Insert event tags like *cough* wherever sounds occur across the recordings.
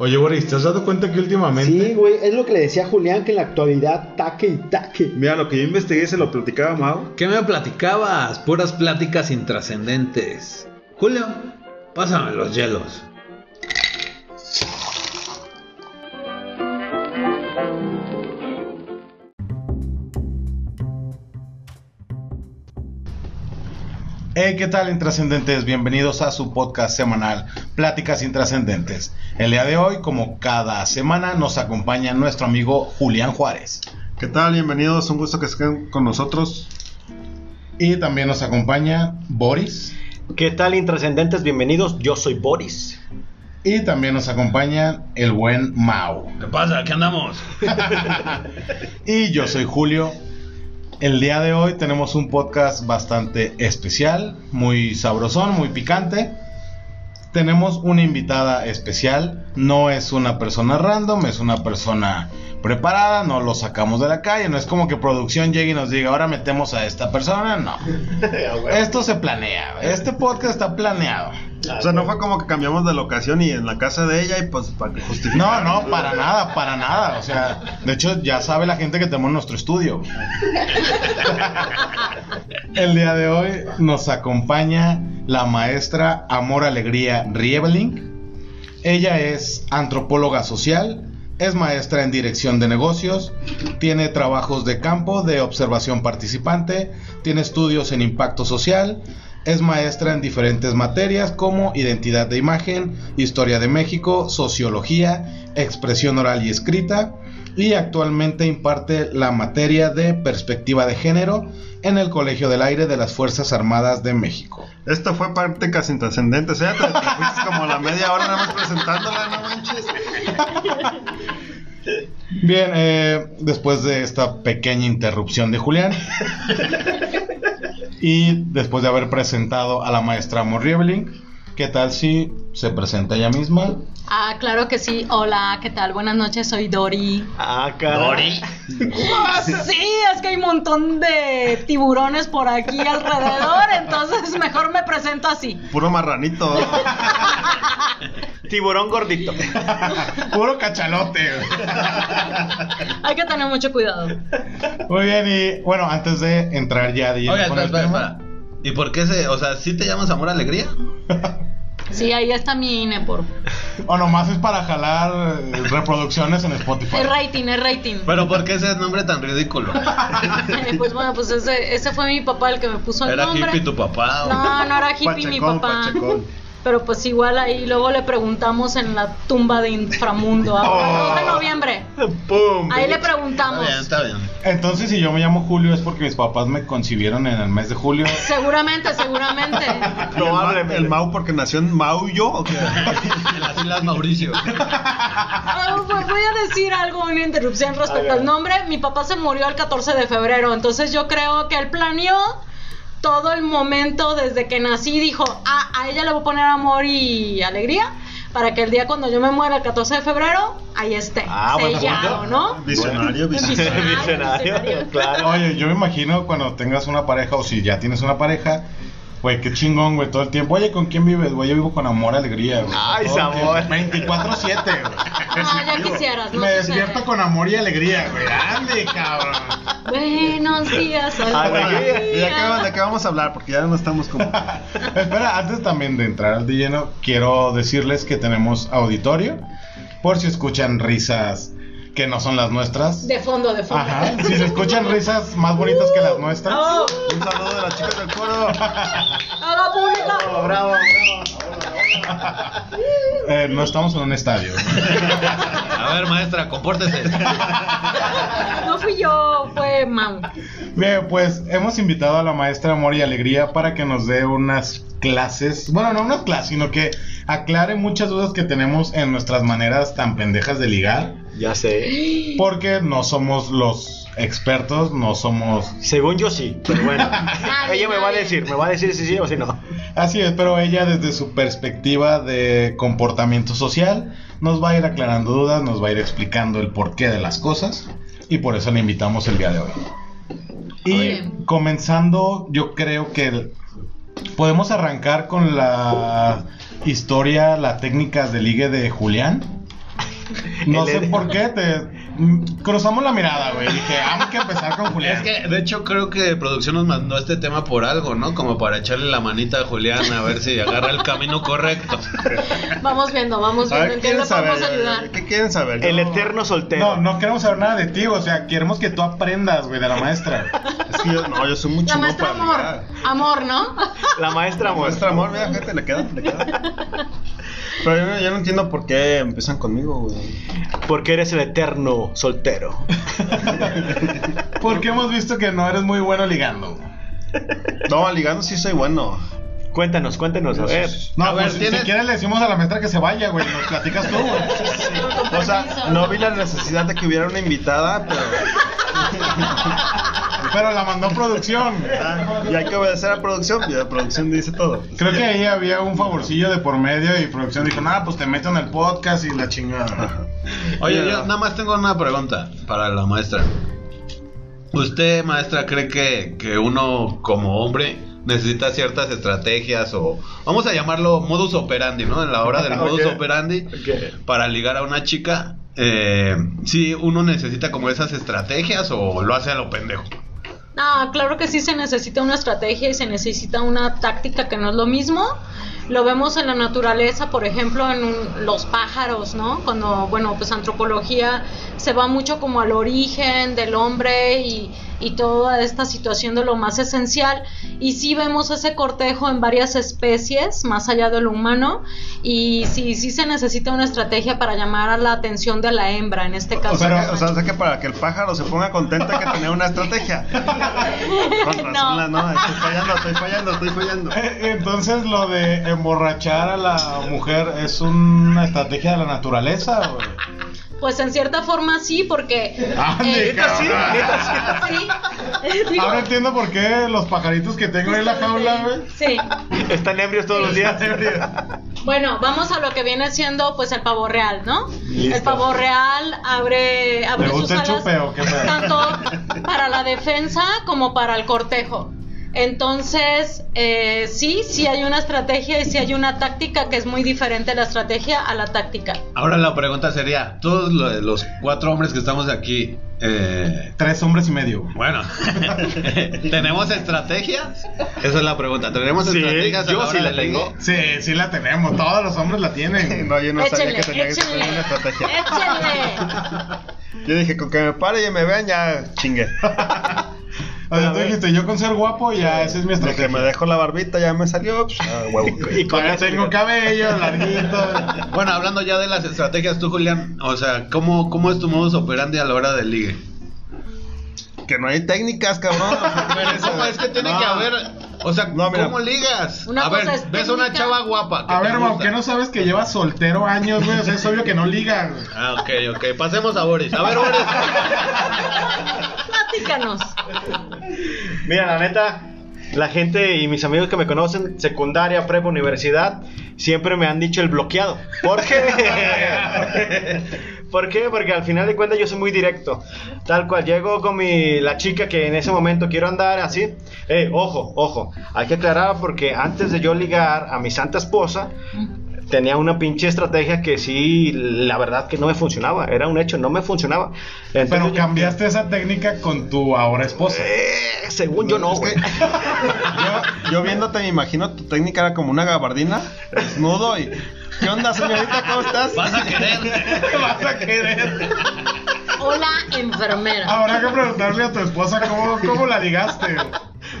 Oye, Boris, ¿te has dado cuenta que últimamente... Sí, güey, es lo que le decía a Julián, que en la actualidad taque y taque. Mira, lo que yo investigué se lo platicaba Mau. ¿Qué me platicabas? Puras pláticas intrascendentes. Julio, pásame los hielos. Hey, ¿qué tal, intrascendentes? Bienvenidos a su podcast semanal, Pláticas Intrascendentes. El día de hoy, como cada semana, nos acompaña nuestro amigo Julián Juárez. ¿Qué tal? Bienvenidos, un gusto que estén con nosotros. Y también nos acompaña Boris. ¿Qué tal, intrascendentes? Bienvenidos, yo soy Boris. Y también nos acompaña el buen Mau. ¿Qué pasa? ¿Qué andamos? *laughs* y yo soy Julio. El día de hoy tenemos un podcast bastante especial, muy sabrosón, muy picante. Tenemos una invitada especial, no es una persona random, es una persona preparada, no lo sacamos de la calle, no es como que producción llegue y nos diga, ahora metemos a esta persona, no. *laughs* Esto se planea, este podcast está planeado. O sea, no fue como que cambiamos de locación y en la casa de ella y pues para que No, no, para nada, para nada. O sea, de hecho ya sabe la gente que tenemos nuestro estudio. *laughs* El día de hoy nos acompaña la maestra Amor Alegría Riebeling. Ella es antropóloga social, es maestra en dirección de negocios, tiene trabajos de campo de observación participante, tiene estudios en impacto social, es maestra en diferentes materias como identidad de imagen, historia de México, sociología, expresión oral y escrita y actualmente imparte la materia de perspectiva de género en el Colegio del Aire de las Fuerzas Armadas de México. Esto fue prácticas intrascendentes, ¿eh? Te, te fuiste como la media hora nada más presentándola, no manches. *laughs* Bien, eh, después de esta pequeña interrupción de Julián *laughs* y después de haber presentado a la maestra Morriebling, ¿qué tal si se presenta ella misma? Ah, claro que sí. Hola, ¿qué tal? Buenas noches, soy Dori. Ah, caray. Ah, *laughs* sí, es que hay un montón de tiburones por aquí alrededor, entonces mejor me presento así. Puro marranito. *laughs* Tiburón gordito. *laughs* Puro cachalote. Hay que tener mucho cuidado. Muy bien, y bueno, antes de entrar ya de lleno Oiga, con espera, el espera, tema- espera. ¿Y por qué se, o sea, sí te llamas Amor Alegría? *laughs* Sí, ahí está mi INE por. O nomás es para jalar eh, reproducciones en Spotify. Es rating, es rating. Pero ¿por qué ese nombre tan ridículo? *laughs* Pues bueno, pues ese, ese fue mi papá el que me puso el ¿Era nombre. hippie tu papá? o- No, no era *laughs* hippie mi Pachecón, papá. pachecón. Pero pues igual ahí luego le preguntamos en la tumba de inframundo. A 2 de noviembre. Ahí le Está preguntamos. bien, está bien. Entonces, si yo me llamo Julio es porque mis papás me concibieron en el mes de julio. *laughs* Seguramente, seguramente. Y el Probablemente. El Mau porque nació en Maullo. ¿o qué? *laughs* En las Islas Mauricio. Ah, pues voy a decir algo, una interrupción respecto al nombre. Mi papá se murió el 14 de febrero, entonces yo creo que él planeó todo el momento desde que nací. Dijo, ah, a ella le voy a poner amor y alegría. Para que el día cuando yo me muera el 14 de febrero, ahí esté. Ah, bueno, sellado, bueno. ¿no? *laughs* Visionario, visionario. Visionario, *laughs* visionario. claro. Oye, yo me imagino cuando tengas una pareja o si ya tienes una pareja, güey, qué chingón, güey, todo el tiempo. Oye, ¿con quién vives? Güey, yo vivo con amor, alegría, güey. Ay, sabor. tiempo. 24-7, güey. No, ya quisieras, no Me sucede. despierto con amor y alegría, güey. Ande, cabrón. Buenos días, Alegría. ¿Y ¿De qué, ¿De qué vamos a hablar? Porque ya no estamos como. *laughs* Espera, antes también de entrar al de lleno, quiero decirles que tenemos auditorio. Por si escuchan risas que no son las nuestras. De fondo, de fondo. Ajá, si se escuchan risas más bonitas que las nuestras. Oh, Un saludo de las chicas del coro. haga pública. Bravo, bravo. *laughs* eh, no estamos en un estadio. A ver, maestra, compórtese. No fui yo, fue Mau. Bien, pues hemos invitado a la maestra Amor y Alegría para que nos dé unas clases, bueno, no unas clases, sino que aclare muchas dudas que tenemos en nuestras maneras tan pendejas de ligar, Ya sé. porque no somos los expertos, no somos... Según yo sí, pero bueno. *laughs* Ella me va a decir, me va a decir si sí o si no. Así es, pero ella desde su perspectiva de comportamiento social nos va a ir aclarando dudas, nos va a ir explicando el porqué de las cosas y por eso la invitamos el día de hoy. Y comenzando, yo creo que podemos arrancar con la historia, las técnicas de ligue de Julián. No sé por qué, te cruzamos la mirada, güey. Dije, hay que empezar con Julián. Es que, de hecho, creo que producción nos mandó este tema por algo, ¿no? Como para echarle la manita a Julián a ver si agarra el camino correcto. *laughs* Vamos viendo, vamos viendo en qué ¿quieren le podemos ayudar. ¿Qué quieren saber? El eterno soltero. No, no queremos saber nada de ti, o sea, queremos que tú aprendas, güey, de la maestra. *laughs* Es que yo, no, yo soy muy La maestra amor. ligar. Amor, ¿no? *laughs* La maestra amor. Maestra amor, mira, gente, le queda, le queda. Pero yo, no- yo no entiendo por qué empiezan conmigo, güey. Porque eres el eterno soltero. *laughs* Porque hemos visto que no eres muy bueno ligando. No, ligando sí soy bueno. Cuéntanos, cuéntanos, a ver. No, A ver, pues, si ¿tienes- quieres le decimos a la maestra que se vaya, güey, nos platicas tú, *laughs* güey. O sea, no vi la necesidad de que hubiera una invitada, pero. *laughs* Pero la mandó producción. ah, y hay que obedecer a producción, y la producción dice todo. Creo que ahí había un favorcillo de por medio y producción dijo, nada, pues te meto en el podcast y la chingada. *laughs* Oye, yo nada más tengo una pregunta para la maestra. ¿Usted, maestra, cree que, que uno como hombre necesita ciertas estrategias o vamos a llamarlo modus operandi, ¿no? En la hora del *laughs* modus operandi para ligar a una chica, eh, sí, uno necesita como esas estrategias o lo hace a lo pendejo. No, claro que sí se necesita una estrategia y se necesita una táctica que no es lo mismo. Lo vemos en la naturaleza, por ejemplo, en un- los pájaros, ¿no? Cuando, bueno, pues antropología se va mucho como al origen del hombre y, y toda esta situación de lo más esencial. Y sí vemos ese cortejo en varias especies, más allá de lo humano. Y sí, sí se necesita una estrategia para llamar a la atención de la hembra, en este caso. O sea, del que, o sea, macho. o sea que para que el pájaro se ponga contento hay que tener una estrategia. *laughs* Con razón, No. la- no, estoy fallando, estoy fallando, estoy fallando. Eh, Entonces lo de emborrachar a la mujer es una estrategia de la naturaleza, güey. Pues en cierta forma sí, porque... Ande, eh, cabrón. sí, digo, Ahora entiendo por qué los pajaritos que tengo en la jaula, güey. sí. Están ebrios todos los días. Bueno, vamos a lo que viene siendo pues el pavo real, ¿no? Listo. El pavo real abre, abre ¿Le sus gusta el alas chupe o qué pedo? tanto para la defensa como para el cortejo. Entonces, eh, sí, sí hay una estrategia y sí hay una táctica que es muy diferente la estrategia a la táctica. Ahora la pregunta sería, todos lo- los cuatro hombres que estamos aquí, eh, Tres hombres y medio. bueno, *laughs* ¿tenemos estrategias? Esa es la pregunta, ¿tenemos Sí, estrategias? yo la sí la tengo. Sí, sí la tenemos. Todos los hombres la tienen. *laughs* No, yo no sabía que tenía que tener una estrategia. échenle. *laughs* Yo dije, con que me pare y me vean, ya chingue. O sea, tú dijiste, yo con ser guapo, ya esa es mi De que estrategia. me dejo la barbita, ya me salió. Pues, ah, huevo. *laughs* Y con Ya eso- tengo cabello *laughs* larguito. Bueno, hablando ya de las estrategias, tú, Julián, o sea, ¿cómo, cómo es tu modus operandi a la hora del ligue? Que no hay técnicas, cabrón. ¿Cómo *laughs* es que tiene No. que haber? O sea, No, mira. ¿cómo ligas? Una a ver, es ves una chava guapa. A ver. Mau, ¿qué no sabes que llevas soltero años, güey? O sea, es obvio que no ligas. Ah, ok, ok. Pasemos a Boris. A ver, Boris. *laughs* Platícanos. Mira, la neta, la gente y mis amigos que me conocen, secundaria, prepa, universidad, siempre me han dicho el bloqueado. ¿Por qué? *laughs* ¿Por qué? Porque al final de cuentas yo soy muy directo. Tal cual, llego con mi, la chica que en ese momento quiero andar así. Eh, ojo, ojo, hay que aclarar porque antes de yo ligar a mi santa esposa, tenía una pinche estrategia que sí, la verdad que no me funcionaba. Era un hecho, no me funcionaba. Entonces, Pero yo- cambiaste esa técnica con tu ahora esposa. Eh, según yo no, Es que- güey. yo, yo viéndote me imagino tu técnica era como una gabardina, desnudo y... ¿Qué onda, señorita? ¿Cómo estás? Vas a querer. *laughs* Vas a querer. Hola, enfermera. Habrá que preguntarle a tu esposa cómo, cómo la ligaste.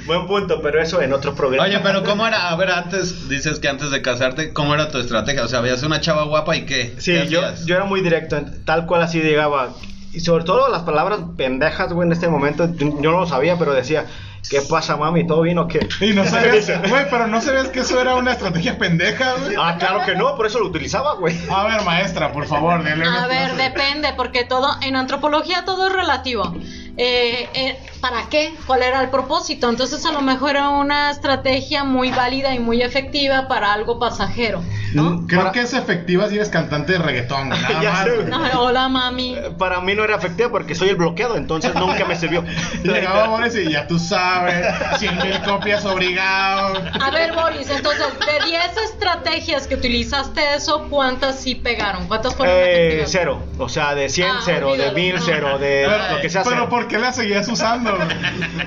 Buen punto, pero eso en otro programa. Oye, pero ¿cómo era? A ver, antes, dices que antes de casarte, ¿cómo era tu estrategia? O sea, veías una chava guapa y qué? Sí, ¿Qué yo, yo era muy directo, tal cual así llegaba. Y sobre todo las palabras pendejas, güey, en este momento, yo yo no lo sabía, pero decía, ¿qué pasa, mami? ¿Todo bien o qué? *laughs* Y no sabías, *laughs* güey, pero no sabías que eso era una estrategia pendeja, güey. Ah, claro que no, por eso lo utilizaba, güey. A ver, maestra, por favor, dele A ver, depende, porque todo, en antropología todo es relativo. Eh, eh, ¿para qué? ¿Cuál era el propósito? Entonces a lo mejor era una estrategia muy válida y muy efectiva para algo pasajero, ¿no? Creo Para- que es efectiva si eres cantante de reggaetón, nada *laughs* Ya más. No, hola mami. Eh, Para mí no era efectiva porque soy el bloqueado, entonces nunca me sirvió. *laughs* Llegaba Boris y ya tú sabes, 100 mil copias obligado. A ver, Boris, entonces, de 10 estrategias que utilizaste eso, ¿cuántas sí pegaron? ¿Cuántas fueron Eh, efectivas? cero, o sea, de 100 Ah, cero, de olvídalo, 1000 no. cero, de Pero, lo que sea pero cero. ¿por qué la seguías usando? Güey?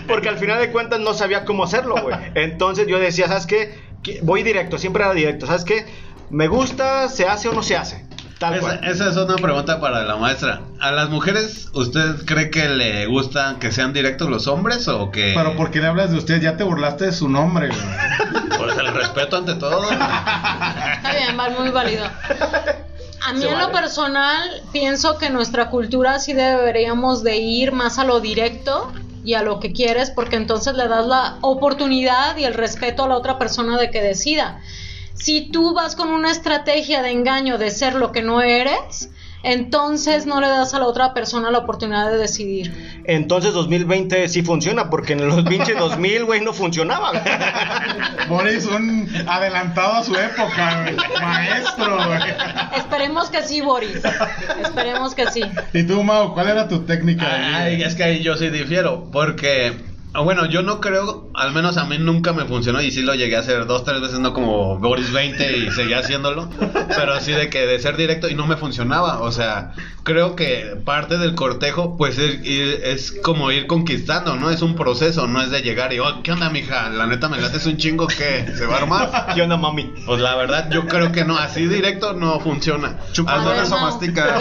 Porque al final de cuentas no sabía cómo hacerlo, güey. Entonces yo decía, ¿sabes qué? Voy directo, siempre era directo. ¿Sabes qué? Me gusta, se hace o no se hace. Tal Esa, cual. esa es una pregunta para la maestra. ¿A las mujeres usted cree que le gusta que sean directos los hombres o que... Pero ¿por qué le hablas de usted? Ya te burlaste de su nombre, güey. Por el respeto ante todo. Está bien, va muy válido. A mí en lo personal pienso que nuestra cultura sí deberíamos de ir más a lo directo y a lo que quieres porque entonces le das la oportunidad y el respeto a la otra persona de que decida. Si tú vas con una estrategia de engaño de ser lo que no eres, entonces no le das a la otra persona la oportunidad de decidir. Entonces 2020 sí funciona, porque en los pinches *laughs* 2000, güey, no funcionaba. Boris, un adelantado a su época, güey. Maestro, güey. Esperemos que sí, Boris. Esperemos que sí. ¿Y tú, Mau, cuál era tu técnica? Ay, es que ahí yo sí difiero, porque, bueno, yo no creo, al menos a mí nunca me funcionó y sí lo llegué a hacer dos, tres veces, no como Boris 20 y seguía haciéndolo, pero así de que de ser directo y no me funcionaba, o sea, creo que parte del cortejo, pues es, es como ir conquistando, ¿no? Es un proceso, no es de llegar y, oh, ¿qué onda, mija? La neta me lates un chingo que se va a armar. *laughs* ¿Qué onda, mami? Pues la verdad, yo creo que no, así directo no funciona. Chupa Al A ver, menos- eso mastica.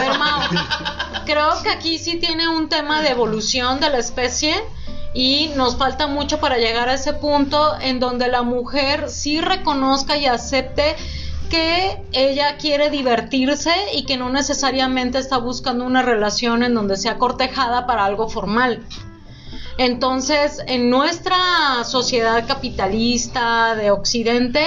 Creo que aquí sí tiene un tema de evolución de la especie y nos falta mucho para llegar a ese punto en donde la mujer sí reconozca y acepte que ella quiere divertirse y que no necesariamente está buscando una relación en donde sea cortejada para algo formal. Entonces, en nuestra sociedad capitalista de Occidente,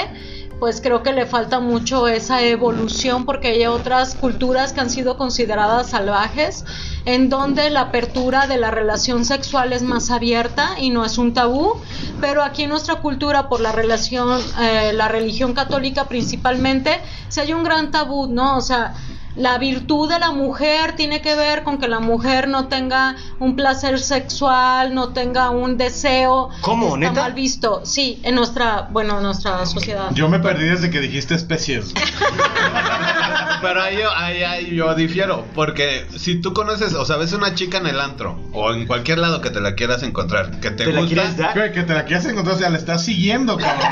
pues creo que le falta mucho esa evolución porque hay otras culturas que han sido consideradas salvajes, en donde la apertura de la relación sexual es más abierta y no es un tabú, pero aquí en nuestra cultura, por la relación, eh, la religión católica principalmente, si hay un gran tabú, ¿no? O sea, la virtud de la mujer tiene que ver con que la mujer no tenga un placer sexual, no tenga un deseo. ¿Cómo, Está neta? mal visto. Sí, en nuestra, bueno, en nuestra sociedad. Yo me perdí desde que dijiste especies. *laughs* Pero ahí yo, ahí, ahí yo difiero, porque si tú conoces, o sea, ves una chica en el antro, o en cualquier lado que te la quieras encontrar, que te, ¿Te la gusta, quieres dar? Que te la quieras encontrar, o sea, la estás siguiendo, cabrón.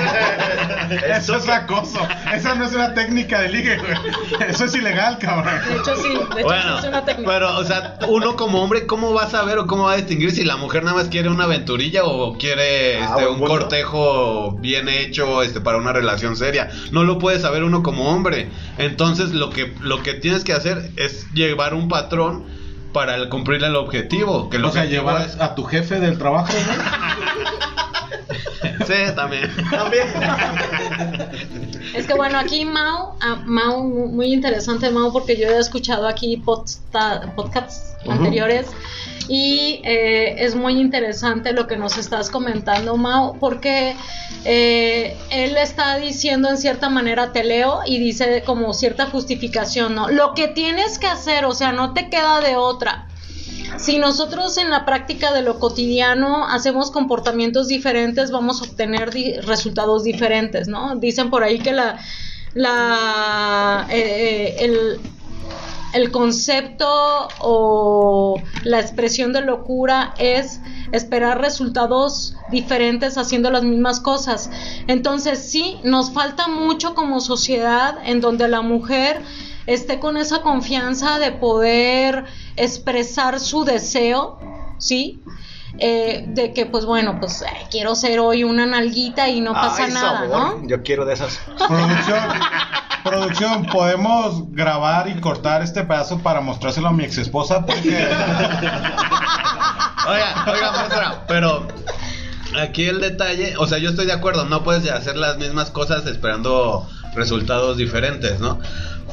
*laughs* Eso es acoso. Esa no es una técnica de ligue, güey. Eso es ilegal, cabrón. De hecho, sí, de hecho, Bueno, sí es una técnica. pero, o sea, uno como hombre, ¿cómo va a saber o cómo va a distinguir si la mujer nada más quiere una aventurilla o quiere Ah, este, un cortejo bien hecho este, para una relación seria? No lo puede saber uno como hombre. Entonces, lo que, lo que tienes que hacer es llevar un patrón para el- cumplir el objetivo. Que el O sea, objetivo llevar es- a tu jefe del trabajo. *laughs* Sí, también. También. *laughs* Es que bueno, aquí Mau, ah, Mau, mu- muy interesante Mau, porque yo he escuchado aquí podsta- podcasts anteriores y eh, es muy interesante lo que nos estás comentando Mau, porque eh, él está diciendo en cierta manera, te leo y dice como cierta justificación, ¿no? Lo que tienes que hacer, o sea, no te queda de otra. Si nosotros en la práctica de lo cotidiano hacemos comportamientos diferentes, vamos a obtener resultados diferentes, ¿no? Dicen por ahí que la, la eh, eh, el, el concepto o la expresión de locura es esperar resultados diferentes haciendo las mismas cosas. Entonces sí, nos falta mucho como sociedad en donde la mujer esté con esa confianza de poder expresar su deseo, ¿sí? Eh, de que pues bueno, pues eh, quiero ser hoy una nalguita y no pasa Ay, nada, sabor. ¿no? Yo quiero de esas. Producción, producción, podemos grabar y cortar este pedazo para mostrárselo a mi ex esposa porque *laughs* Oiga, oiga, maestra, pero aquí el detalle, o sea, yo estoy de acuerdo, no puedes hacer las mismas cosas esperando resultados diferentes, ¿no?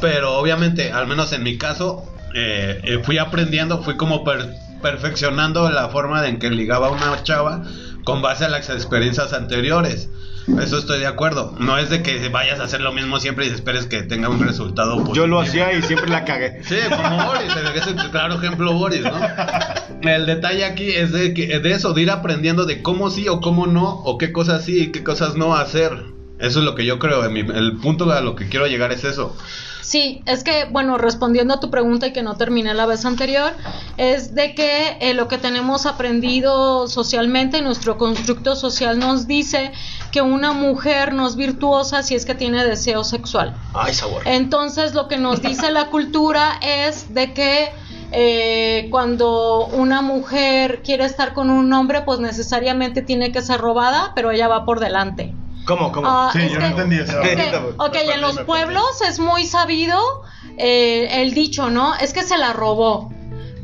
Pero obviamente, al menos en mi caso, eh, eh, fui aprendiendo, fui como per- perfeccionando la forma en que ligaba a una chava con base a las experiencias anteriores. Eso estoy de acuerdo. No es de que vayas a hacer lo mismo siempre y esperes que tenga un resultado positivo. Yo lo hacía y siempre la cagué. Sí, como Boris, es el claro ejemplo Boris, ¿no? El detalle aquí es de, que, de eso, de ir aprendiendo de cómo sí o cómo no, o qué cosas sí y qué cosas no hacer. Eso es lo que yo creo, en mi- el punto a lo que quiero llegar es eso. Sí, es que, bueno, respondiendo a tu pregunta y que no terminé la vez anterior, es de que eh, lo que tenemos aprendido socialmente, nuestro constructo social nos dice que una mujer no es virtuosa si es que tiene deseo sexual. Ay, sabor. Entonces lo que nos dice la *laughs* cultura es de que eh, cuando una mujer quiere estar con un hombre, pues necesariamente tiene que ser robada, pero ella va por delante. ¿Cómo, cómo? Ah, Sí, yo no entendí eso. es que, Ahorita, ok, en los pueblos es muy sabido eh, el dicho, ¿no? Es que se la robó.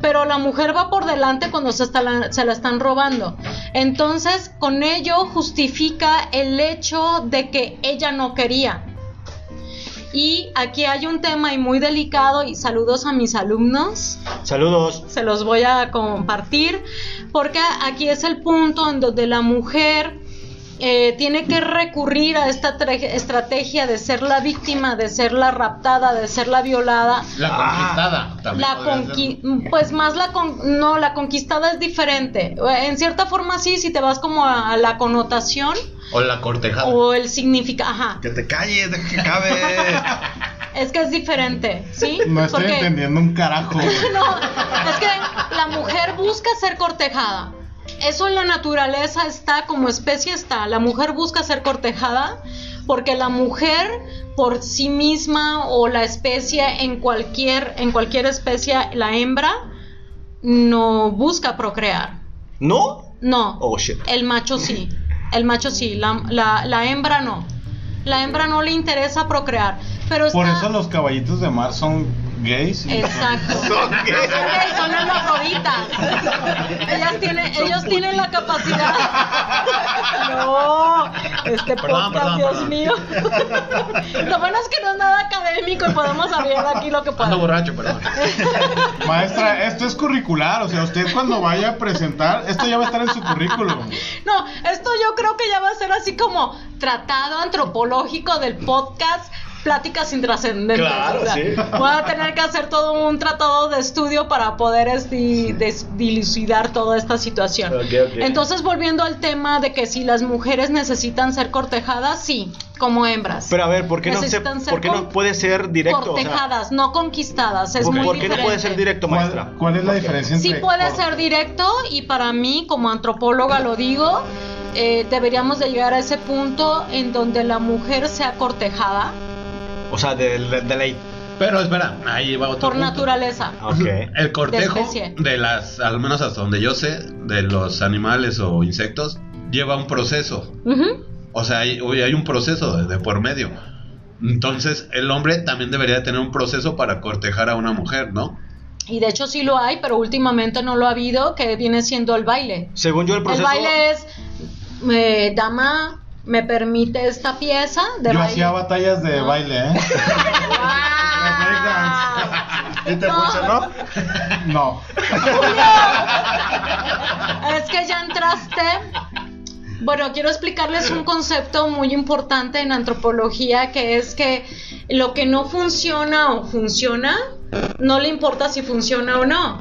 Pero la mujer va por delante cuando se, está la, se la están robando. Entonces, con ello justifica el hecho de que ella no quería. Y aquí hay un tema y muy delicado y saludos a mis alumnos Saludos. se los voy a compartir porque aquí es el punto en donde la mujer eh, tiene que recurrir a esta tra- estrategia de ser la víctima, de ser la raptada, de ser la violada. La conquistada también. La podría conqui- pues más la con no la conquistada es diferente en cierta forma sí si te vas como a, a la connotación. O la cortejada. o el significado ajá Que te calles, deja que cabe. *laughs* es que es diferente sí No estoy Porque- entendiendo un carajo. *laughs* No, es que la mujer busca ser cortejada. Eso en la naturaleza está, como especie está. La mujer busca ser cortejada porque la mujer por sí misma o la especie en cualquier en cualquier especie la hembra no busca procrear. ¿No? No. Oh, shit. El macho sí. El macho sí. La, la, la hembra no. La hembra no le interesa procrear. Pero Por está- eso los caballitos de mar son gays. y- Exacto. *laughs* ¿Son qué? Son gays, son hermafroditas. Ellas tienen, ellos tienen la capacidad. *laughs* No, este Perdón, podcast, perdón, Dios perdón. mío. *laughs* Lo bueno es que no es nada académico y podemos hablar aquí lo que Ando podemos. borracho, perdón. Maestra, esto es curricular. O sea, usted cuando vaya a presentar, esto ya va a estar en su currículum. No, esto yo creo que ya va a ser así como tratado antropológico del podcast. Pláticas intrascendentes. Claro, o sea, sí. Voy a tener que hacer todo un tratado de estudio para poder dilucidar toda esta situación. Ok, ok. Entonces, volviendo al tema de que si las mujeres necesitan ser cortejadas, sí, como hembras. Pero a ver, ¿por qué no, se, Necesitan ser ¿por qué no con- puede ser directo? O sea, cortejadas, no conquistadas. Es ¿por, muy por qué no puede ser directo, maestra? ¿Cuál, cuál es la diferencia entre Sí puede ser directo y para mí como antropóloga lo digo, eh, deberíamos de llegar a ese punto en donde la mujer sea cortejada O sea, de, de, de ley. Pero espera, ahí va otro por punto. naturaleza. Ok. El cortejo De especie. de las, al menos hasta donde yo sé, de los animales o insectos, lleva un proceso. Ujú. O sea, hay, hay un proceso de, de por medio. Entonces, el hombre también debería tener un proceso para cortejar a una mujer, ¿no? Y de hecho sí lo hay, pero últimamente no lo ha habido, que viene siendo el baile. Según yo, el El proceso. baile es, eh, dama, me permite esta pieza de Yo baile. hacía batallas de No. baile, ¿eh? ¿Y te No. funcionó? No. Es que ya entraste. Bueno, quiero explicarles un concepto muy importante en antropología que es que lo que no funciona o funciona, no le importa si funciona o no.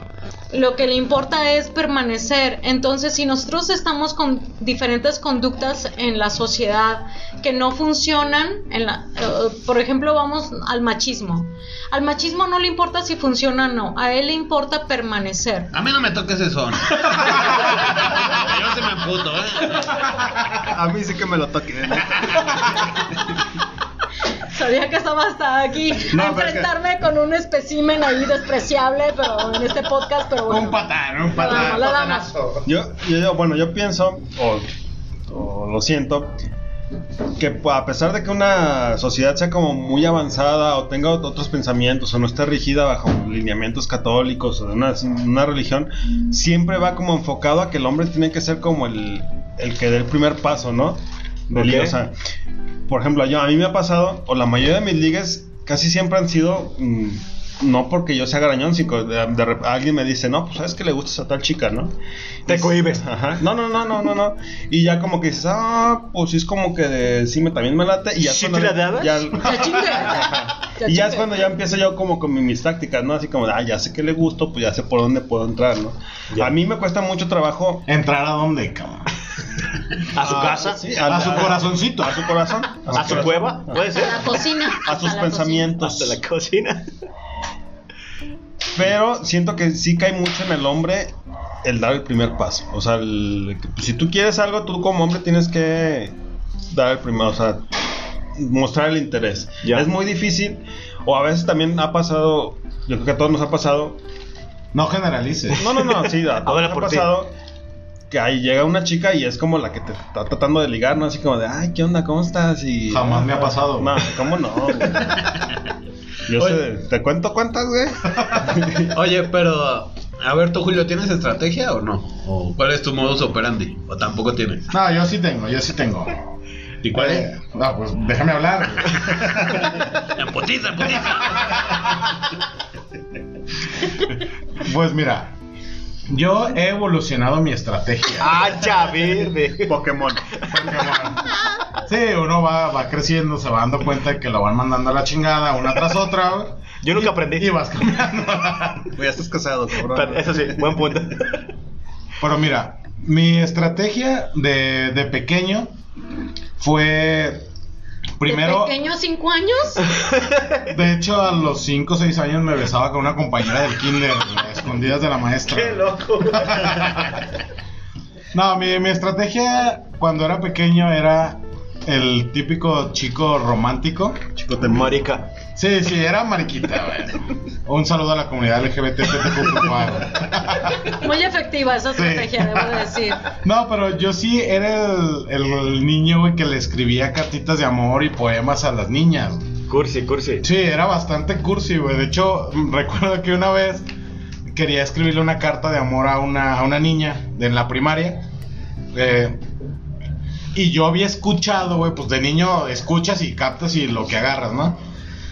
Lo que le importa es permanecer. Entonces, si nosotros estamos con diferentes conductas en la sociedad que no funcionan, en la, eh, por ejemplo, vamos al machismo. Al machismo no le importa si funciona o no, a él le importa permanecer. A mí no me toques eso. ¿no? *laughs* yo se me emputo, ¿eh? A mí sí que me lo toquen. *laughs* Sabía que estaba hasta aquí No, enfrentarme con un espécimen ahí despreciable, pero en este podcast, pero bueno. Un patán, un patán. la dama. Yo, yo, yo- bueno, yo pienso, o, o lo siento, que a pesar de que una sociedad sea como muy avanzada o tenga ot- otros pensamientos o no esté rígida bajo lineamientos católicos o de una, una religión, siempre va como enfocado a que el hombre tiene que ser como el, el que dé el primer paso, ¿no? De Ok. liga, o sea, por ejemplo, yo, a mí me ha pasado, o la mayoría de mis ligas casi siempre han sido mm, no porque yo sea garañón, sino de, de rep- alguien me dice, no, pues sabes que le gustas a tal chica, ¿no? Te cohibes. Ajá. No, no, no, no, no, no. Y ya como que dices, ah, pues sí es como que de, sí me también me late. Y ya ¿Sí cuando te ya- *laughs* *laughs* y ya es cuando ya empiezo yo como con mi- mis tácticas, ¿no? Así como de, ah, ya sé que le gusto, pues ya sé por dónde puedo entrar, ¿no? Ya. A mí me cuesta mucho trabajo ¿Entrar a dónde, cabrón? ¿A su Ah, casa? sí, A su corazoncito. A su corazón. ¿A su corazón. cueva? Puede ser. A la cocina. A sus pensamientos. Hasta la cocina. Pero siento que sí cae mucho en el hombre el dar el primer paso. O sea, el- pues, si tú quieres algo, tú como hombre tienes que dar el primer, o sea, mostrar el interés. Ya. Es muy difícil. O a veces también ha pasado, yo creo que a todos nos ha pasado. No generalices. No, no, no, sí, a *laughs* todos nos ha ti. Que ahí llega una chica y es como la que te está tratando de ligar, ¿no? Así como de, ay, ¿qué onda? ¿Cómo estás? Y, Jamás me ha pasado. No, ¿cómo no? güey? *laughs* Yo Oye. sé, ¿te cuento cuántas, güey? *laughs* Oye, pero. A ver, tú, Julio, ¿tienes estrategia o no? ¿O cuál es tu modus operandi? ¿O tampoco tienes? No, yo sí tengo, yo sí tengo. ¿Y cuál es? Eh, no, pues déjame hablar. *laughs* en putiza. Pues mira, yo he evolucionado mi estrategia. *laughs* ¡Ah, ya verde! Pokémon. Pokémon. *laughs* Sí, uno va, va creciendo, se va dando cuenta de que lo van mandando a la chingada una tras otra. Yo nunca aprendí. Y vas cambiando. *laughs* Ya estás casado, cabrón. Pero Eso sí, buen punto. Pero mira, mi estrategia de, de pequeño fue primero, ¿De pequeño cinco años? *laughs* de hecho a los 5 o 6 años me besaba con una compañera del kinder, a escondidas de la maestra. ¡Qué loco! *laughs* No, mi, mi estrategia cuando era pequeño era el típico chico romántico. Chico de Marica. Sí, sí, era mariquita, güey. Un saludo a la comunidad LGBT. Muy efectiva esa Sí. estrategia, debo de decir. No, pero yo sí era el, el niño, güey, que le escribía cartitas de amor y poemas a las niñas. Cursi, cursi. Sí, era bastante cursi, güey. De hecho, recuerdo que una vez quería escribirle una carta de amor a una, a una niña de en la primaria. Eh, y yo había escuchado, güey, pues de niño escuchas y captas y lo que agarras, ¿no?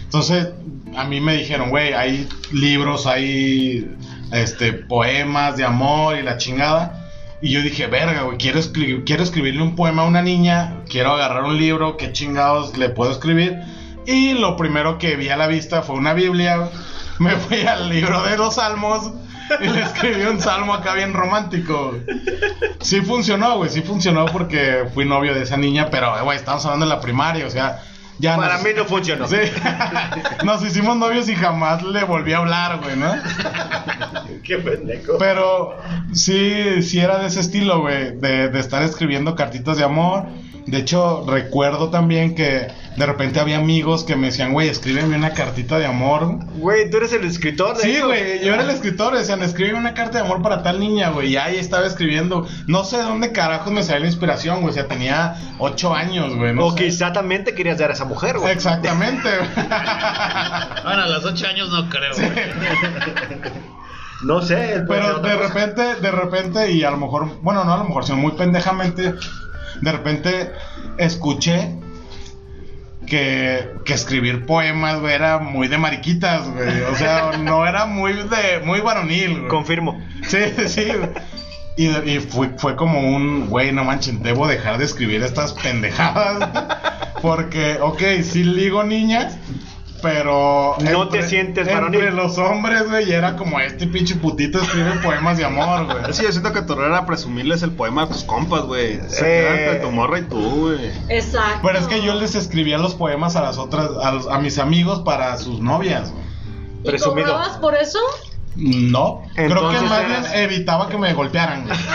Entonces, a mí me dijeron, güey, hay libros, hay este poemas de amor y la chingada. Y yo dije, verga, güey, quiero, escri- quiero escribirle un poema a una niña, quiero agarrar un libro, qué chingados le puedo escribir. Y lo primero que vi a la vista fue una Biblia. Me fui al libro de los salmos y *laughs* le escribí un salmo acá bien romántico. Sí funcionó, güey, sí funcionó porque fui novio de esa niña, pero, güey, estamos hablando de la primaria, o sea, ya Para nos- mí no funcionó. Sí. *laughs* Nos hicimos novios y jamás le volví a hablar, güey, ¿no? ¡Qué pendejo! Pero sí, sí era de ese estilo, güey, de, de estar escribiendo cartitas de amor. De hecho, recuerdo también que de repente había amigos que me decían, güey, escríbeme una cartita de amor. Güey, tú eres el escritor de Sí, güey, yo era el escritor, decían, escribe una carta de amor para tal niña, güey, y ahí estaba escribiendo. No sé de dónde carajos me salió la inspiración, güey, o sea, tenía ocho años, güey, no o sé. quizá también te querías dar a esa mujer, güey. Exactamente. *laughs* Bueno, a los ocho años no creo, güey. No sé, Pero de cosa. repente, de repente, y a lo mejor, bueno, no a lo mejor, sino muy pendejamente, de repente escuché que, que escribir poemas, güey, era muy de mariquitas, güey. O sea, *laughs* no era muy de, muy varonil, güey. Confirmo. Sí, sí. Y, y fue, fue como un, güey, no manchen, debo dejar de escribir estas pendejadas. *laughs* Porque, ok, sí ligo niñas, pero... No te sientes varonil. Entre los hombres, güey, y era como este pinche putito escribe poemas de amor, güey. Sí, yo siento que tu rol era presumirles el poema a tus compas, güey. Sí. Se quedan entre tu morra y tú, güey. Exacto. Pero es que yo les escribía los poemas a las otras, a, los- a mis amigos para sus novias. güey. ¿Y presumido. cobrabas por eso? No, creo que más bien evitaba que me golpearan. güey. *laughs*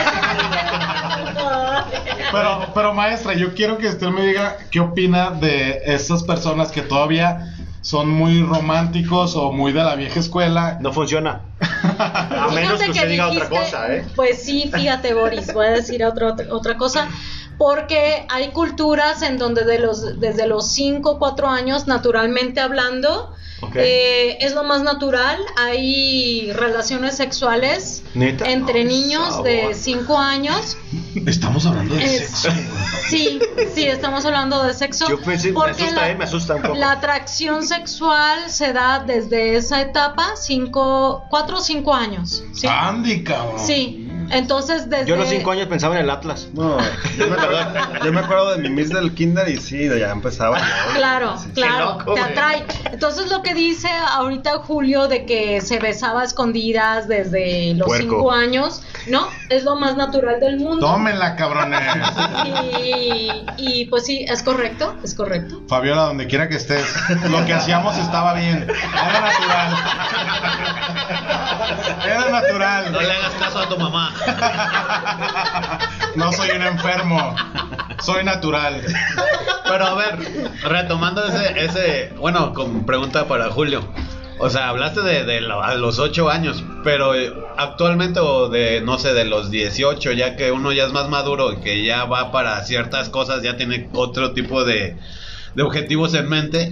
Pero, pero maestra, yo quiero que usted me diga qué opina de esas personas que todavía son muy románticos o muy de la vieja escuela. No funciona. *laughs* A menos Fíjate que usted diga otra cosa, ¿eh? Pues sí, fíjate, Boris, voy a decir otra, otra cosa. porque hay culturas en donde de los, desde los 5 o 4 años, naturalmente hablando, Ok. eh, es lo más natural. Hay relaciones sexuales ¿Neta? entre Por niños de favor. 5 años. Estamos hablando de Es- sexo. sí, sí, estamos hablando de sexo. Yo pensé, me porque asusta, la- eh, me asusta un poco. La atracción sexual se da desde esa etapa, 5, 4 o 5 años. ¿sí? Andy, cabrón. Sí, entonces desde... Yo a los 5 años pensaba en el Atlas. No, yo me, *laughs* acuerdo, yo me acuerdo de mi Miss del Kinder y sí, ya empezaba. Claro, Sí. claro, loco, te atrae. Entonces lo que dice ahorita Julio de que se besaba a escondidas desde los Puerco. 5 años, ¿no? Es lo más natural del mundo. Tómenla, cabrones. Y, y, pues sí, es correcto, es correcto. Fabiola, donde quiera que estés, lo que hacíamos estaba bien. Era natural. Era natural. No le hagas caso a tu mamá. *laughs* No soy un enfermo. Soy natural. Pero a ver, retomando ese, ese, bueno, con pregunta para Julio. O sea, hablaste de, los 8 años, pero eh, actualmente o de, no sé, de los 18, ya que uno ya es más maduro y que ya va para ciertas cosas, ya tiene otro tipo de, de objetivos en mente,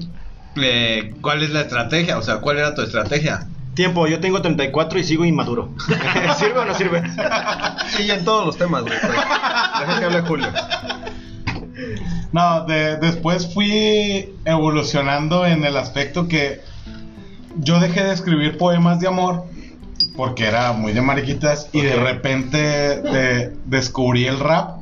eh, ¿cuál es la estrategia? O sea, ¿cuál era tu estrategia? Tiempo, yo tengo 34 y sigo inmaduro. *laughs* ¿Sirve o no sirve? Sí, en todos los temas, güey. Deja que hable Julio. No, de- después fui evolucionando en el aspecto que yo dejé de escribir poemas de amor porque era muy de mariquitas y de repente de- descubrí el rap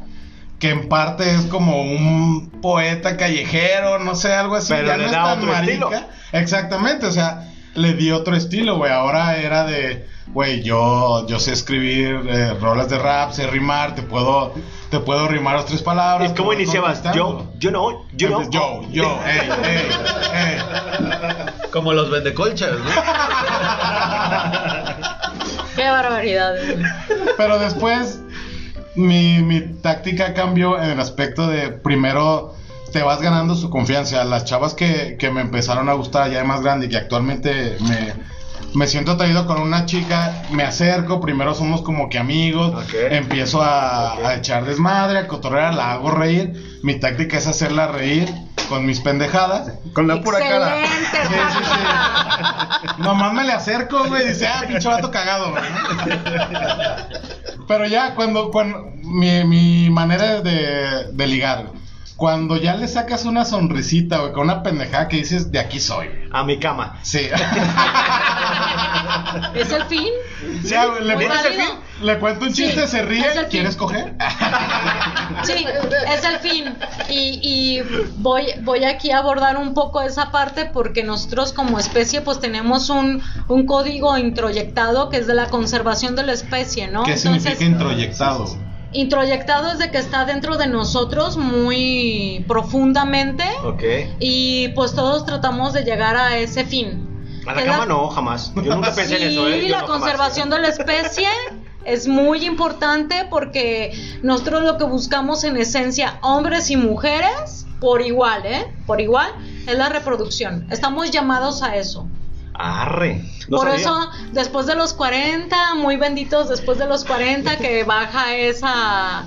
que en parte es como un poeta callejero, no sé, algo así. Pero ya le no es da tan otro estilo. Exactamente, o sea, le di otro estilo, güey. Ahora era de, güey, yo, yo sé escribir eh, rolas de rap, sé rimar, te puedo, te puedo rimar las tres palabras. ¿Y cómo iniciabas? Yo, yo no, yo no. Yo, yo, *laughs* ey, ey, ey. Como los vendecolchas, ¿no? *laughs* Qué barbaridad. Pero después mi, mi táctica cambió en el aspecto de primero te vas ganando su confianza. Las chavas que, que me empezaron a gustar ya de más grande y que actualmente me, me siento atraído con una chica, me acerco, primero somos como que amigos, empiezo a, a echar desmadre, a cotorrear, la hago reír. Mi táctica es hacerla reír con mis pendejadas. Con la pura cara. Sí, sí, sí. Nomás me le acerco, güey, y dice, ah, pinche vato cagado, güey. Pero ya, cuando, cuando mi, mi manera de, de ligar, güey, cuando ya le sacas una sonrisita, güey, con una pendejada que dices, de aquí soy. güey". A mi cama. Sí. *laughs* ¿Es el fin? Sí, güey, le, Muy cuento- válido. le cuento un chiste, Sí, se ríe, es el fin. ¿quieres coger? *laughs* Sí, es el fin. Y, y voy, voy aquí a abordar un poco esa parte porque nosotros como especie pues tenemos un, un código introyectado que es de la conservación de la especie, ¿no? ¿Qué significa introyectado? Introyectado es de que está dentro de nosotros muy profundamente Ok. y pues todos tratamos de llegar a ese fin. A la cama no, jamás. Yo nunca *laughs* pensé en eso, ¿eh? Sí, Yo la no, jamás. conservación de la especie es muy importante porque nosotros lo que buscamos en esencia, hombres y mujeres, por igual, ¿eh? Por igual, es la reproducción. Estamos llamados a eso. Arre. No por sabía. eso, después de los 40, muy benditos después de los 40, que *laughs* baja esa...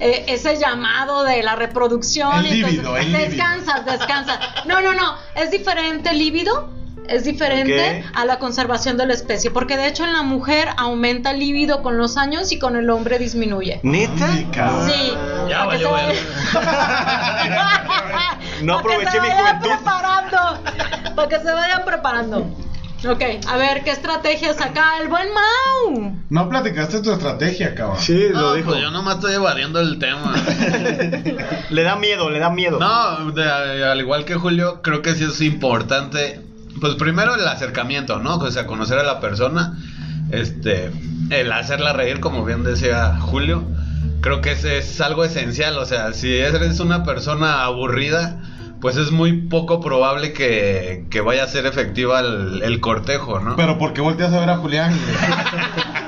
eh, ese llamado de la reproducción El y entonces, líbido, el líbido. descansas, descansas. No, no, no, es diferente el líbido, es diferente Ok. a la conservación de la especie, porque de hecho en la mujer aumenta el líbido con los años y con el hombre disminuye. ¿Neta? Ay. Sí. Ya valió se vaya- *laughs* *laughs* No Para que aproveché se mi vayan juventud. preparando. Para que se vayan preparando. Ok, a ver, ¿qué estrategias acá? El buen Mau. No platicaste tu estrategia, cabrón. Sí, No, lo dijo. pues yo nomás estoy evadiendo el tema. *laughs* Le da miedo, le da miedo. No, de- al igual que Julio, creo que sí es importante. Pues primero el acercamiento, ¿no? O sea, conocer a la persona. Este, el hacerla reír, como bien decía Julio. Creo que es, es algo esencial. O sea, si eres una persona aburrida, pues es muy poco probable que, que vaya a ser efectiva el, el cortejo, ¿no? Pero ¿por qué volteas a ver a Julián? güey? *laughs*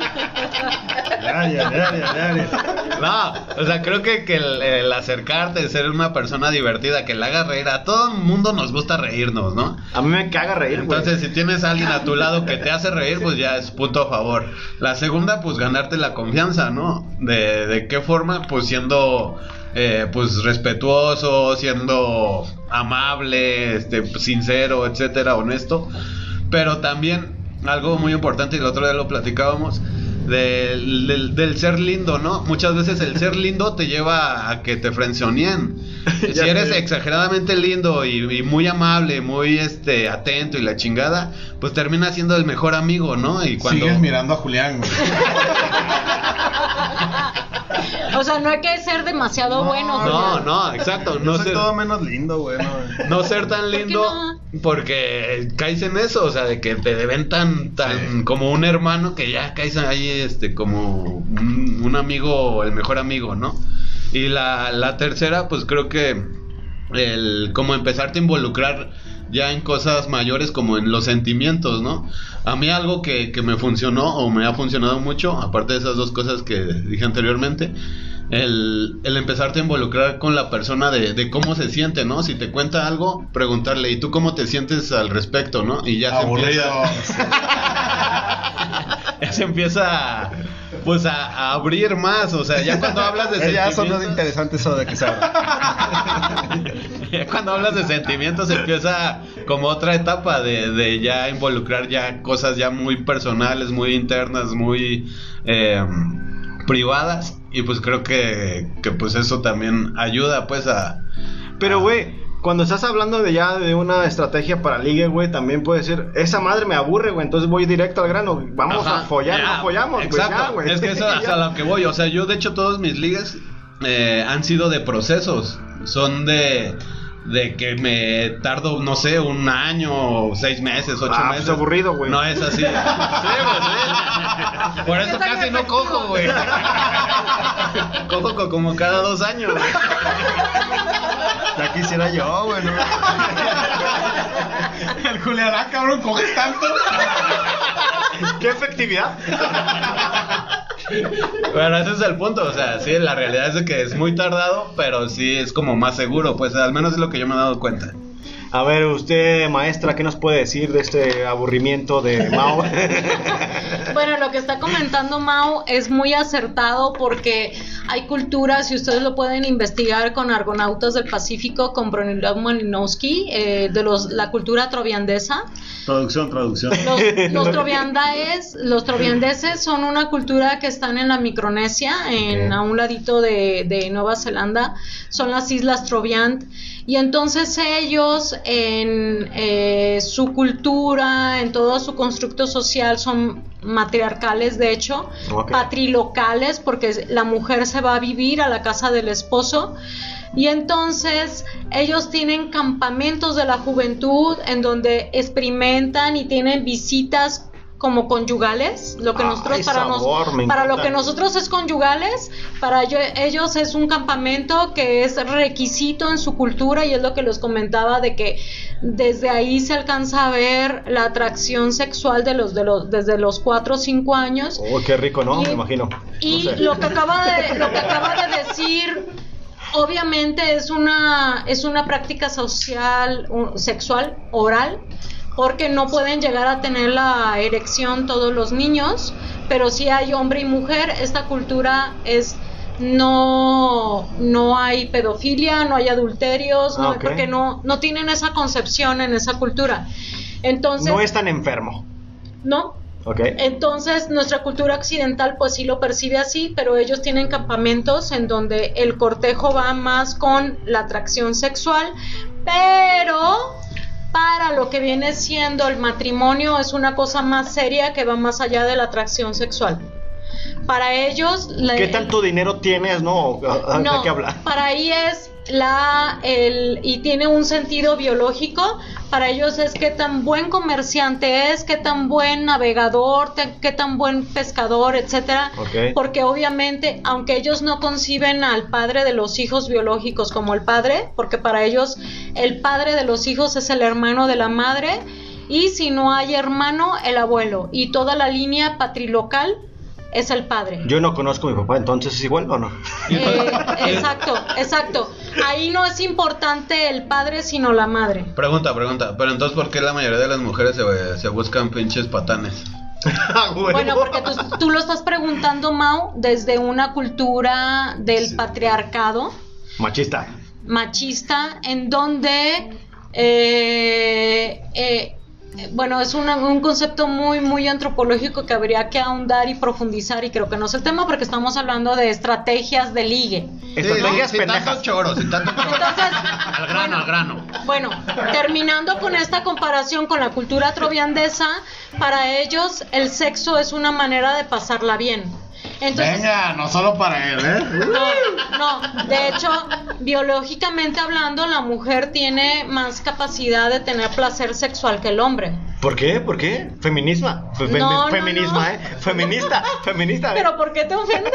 Ya, ya, ya, ya, ya, ya. No, o sea, creo que, que el, el acercarte, ser una persona divertida, que le haga reír, a todo el mundo nos gusta reírnos, ¿no? A mí me caga reír. Entonces, si tienes a alguien a tu lado que te hace reír, pues ya es punto a favor. La segunda, pues ganarte la confianza, ¿no? De, de qué forma, pues siendo eh, pues respetuoso, siendo amable, este, sincero, etcétera, honesto. Pero también algo muy importante, y el otro día lo platicábamos, del, del- del ser lindo, ¿no? Muchas veces el ser lindo te lleva a que te frencioneen. *laughs* si eres exageradamente lindo y, y muy amable, muy este atento y la chingada, pues termina siendo el mejor amigo, ¿no? Y cuando Sigues mirando a Julián, güey. *laughs* O sea, no hay que ser demasiado bueno. No, no, exacto, Yo no soy ser, todo menos lindo, güey. no. *laughs* no ser tan ¿Por qué lindo no? porque caes en eso, o sea, de que te ven tan tan como un hermano que ya caes ahí este como un, un amigo, el mejor amigo, ¿no? Y la, la tercera, pues creo que el como empezarte a involucrar ya en cosas mayores como en los sentimientos, ¿no? A mí algo que, que me funcionó o me ha funcionado mucho, aparte de esas dos cosas que dije anteriormente, el, el empezarte a involucrar con la persona de, de cómo se siente, ¿no? Si te cuenta algo, preguntarle, ¿y tú cómo te sientes al respecto, no? Y ya se empieza, *laughs* ya se empieza pues a, a abrir más, o sea, ya cuando hablas de *laughs* ya son sentimientos... interesante eso de que se. *laughs* Ya cuando hablas de sentimientos empieza como otra etapa de, de ya involucrar ya cosas ya muy personales, muy internas, muy eh, privadas y pues creo que, que pues eso también ayuda pues a... Pero, güey, cuando estás hablando de ya de una estrategia para ligue, güey, también puede decir, esa madre me aburre, güey, entonces voy directo al grano. Vamos Ajá, a follar, ya, no follamos, güey, Exacto, ya, güey. es que eso *laughs* es a lo que voy, o sea, yo de hecho todos mis ligas eh, han sido de procesos, son de de que me tardo, no sé, un año, seis meses, ocho Ah, pues meses. aburrido, güey. No es así. *laughs* Sí, pues, sí. Por eso Es casi no cojo, güey. *laughs* Cojo co- como cada dos años. güey. Ya quisiera yo, güey. ¿no? El Julián, cabrón, coges tanto. ¿Qué efectividad? *laughs* Bueno, ese es el punto, o sea, sí, la realidad es que es muy tardado, pero sí es como más seguro, pues al menos es lo que yo me he dado cuenta. A ver, usted, maestra, ¿qué nos puede decir de este aburrimiento de Mao? *laughs* Bueno, lo que está comentando Mao es muy acertado porque hay culturas, y ustedes lo pueden investigar con Argonautas del Pacífico, con Bronislaw Malinowski, eh, de los, la cultura troviandesa. Traducción, traducción. Los, los troviandaes, los troviandeses son una cultura que están en la Micronesia, en a un ladito de, de Nueva Zelanda, son las islas Troviand. Y entonces ellos en eh, su cultura, en todo su constructo social son matriarcales, de hecho, patrilocales, porque la mujer se va a vivir a la casa del esposo. Y entonces ellos tienen campamentos de la juventud en donde experimentan y tienen visitas como conyugales, lo que nosotros para, nos- sabor, para lo que nosotros es conyugales, para yo- ellos es un campamento que es requisito en su cultura y es lo que les comentaba de que desde ahí se alcanza a ver la atracción sexual de los de los desde los 4 o 5 años oh, qué rico, ¿no? Y- Me imagino. y No sé. lo que acaba de, lo que acaba de decir, obviamente es una, es una práctica social, sexual, oral, porque no pueden llegar a tener la erección todos los niños, pero si hay hombre y mujer, esta cultura es no, no hay pedofilia, no hay adulterios, no, Ah, ok. porque no, no tienen esa concepción en esa cultura. Entonces, No es tan enfermo, ¿no? ¿ok? Entonces, nuestra cultura occidental pues sí lo percibe así, pero ellos tienen campamentos en donde el cortejo va más con la atracción sexual, pero para lo que viene siendo el matrimonio es una cosa más seria que va más allá de la atracción sexual. Para ellos... la- ¿Qué tanto dinero tienes, no? No, ¿De qué hablar? para ahí es la el y tiene un sentido biológico. Para ellos es qué tan buen comerciante es, qué tan buen navegador, qué tan buen pescador, etcétera. Porque obviamente, aunque ellos no conciben al padre de los hijos biológicos como el padre, porque para ellos el padre de los hijos es el hermano de la madre y si no hay hermano, el abuelo y toda la línea patrilocal es el padre. Yo no conozco a mi papá, entonces es igual o no? Eh, exacto, exacto. Ahí no es importante el padre, sino la madre. Pregunta, pregunta, pero entonces ¿por qué la mayoría de las mujeres se, se buscan pinches patanes? *laughs* Ah. Bueno, porque tú, tú lo estás preguntando, Mau, desde una cultura del patriarcado. Machista. machista en donde eh, eh, bueno es una- un concepto muy muy antropológico que habría que ahondar y profundizar y creo que no es el tema porque estamos hablando de estrategias de ligue Estrategias sin pendejas. tanto choro, sin tanto choro. Entonces, al grano, bueno, al grano. Bueno, terminando con esta comparación con la cultura troviandesa, para ellos el sexo es una manera de pasarla bien. Entonces, Venga, no solo para él, ¿eh? *laughs* no, no, de hecho, biológicamente hablando, la mujer tiene más capacidad de tener placer sexual que el hombre. ¿Por qué? ¿Por qué? Feminisma. Fe- fe- No, no, feminisma, no. ¿eh? Feminista. Feminista. ¿eh? Pero ¿por qué te ofendes?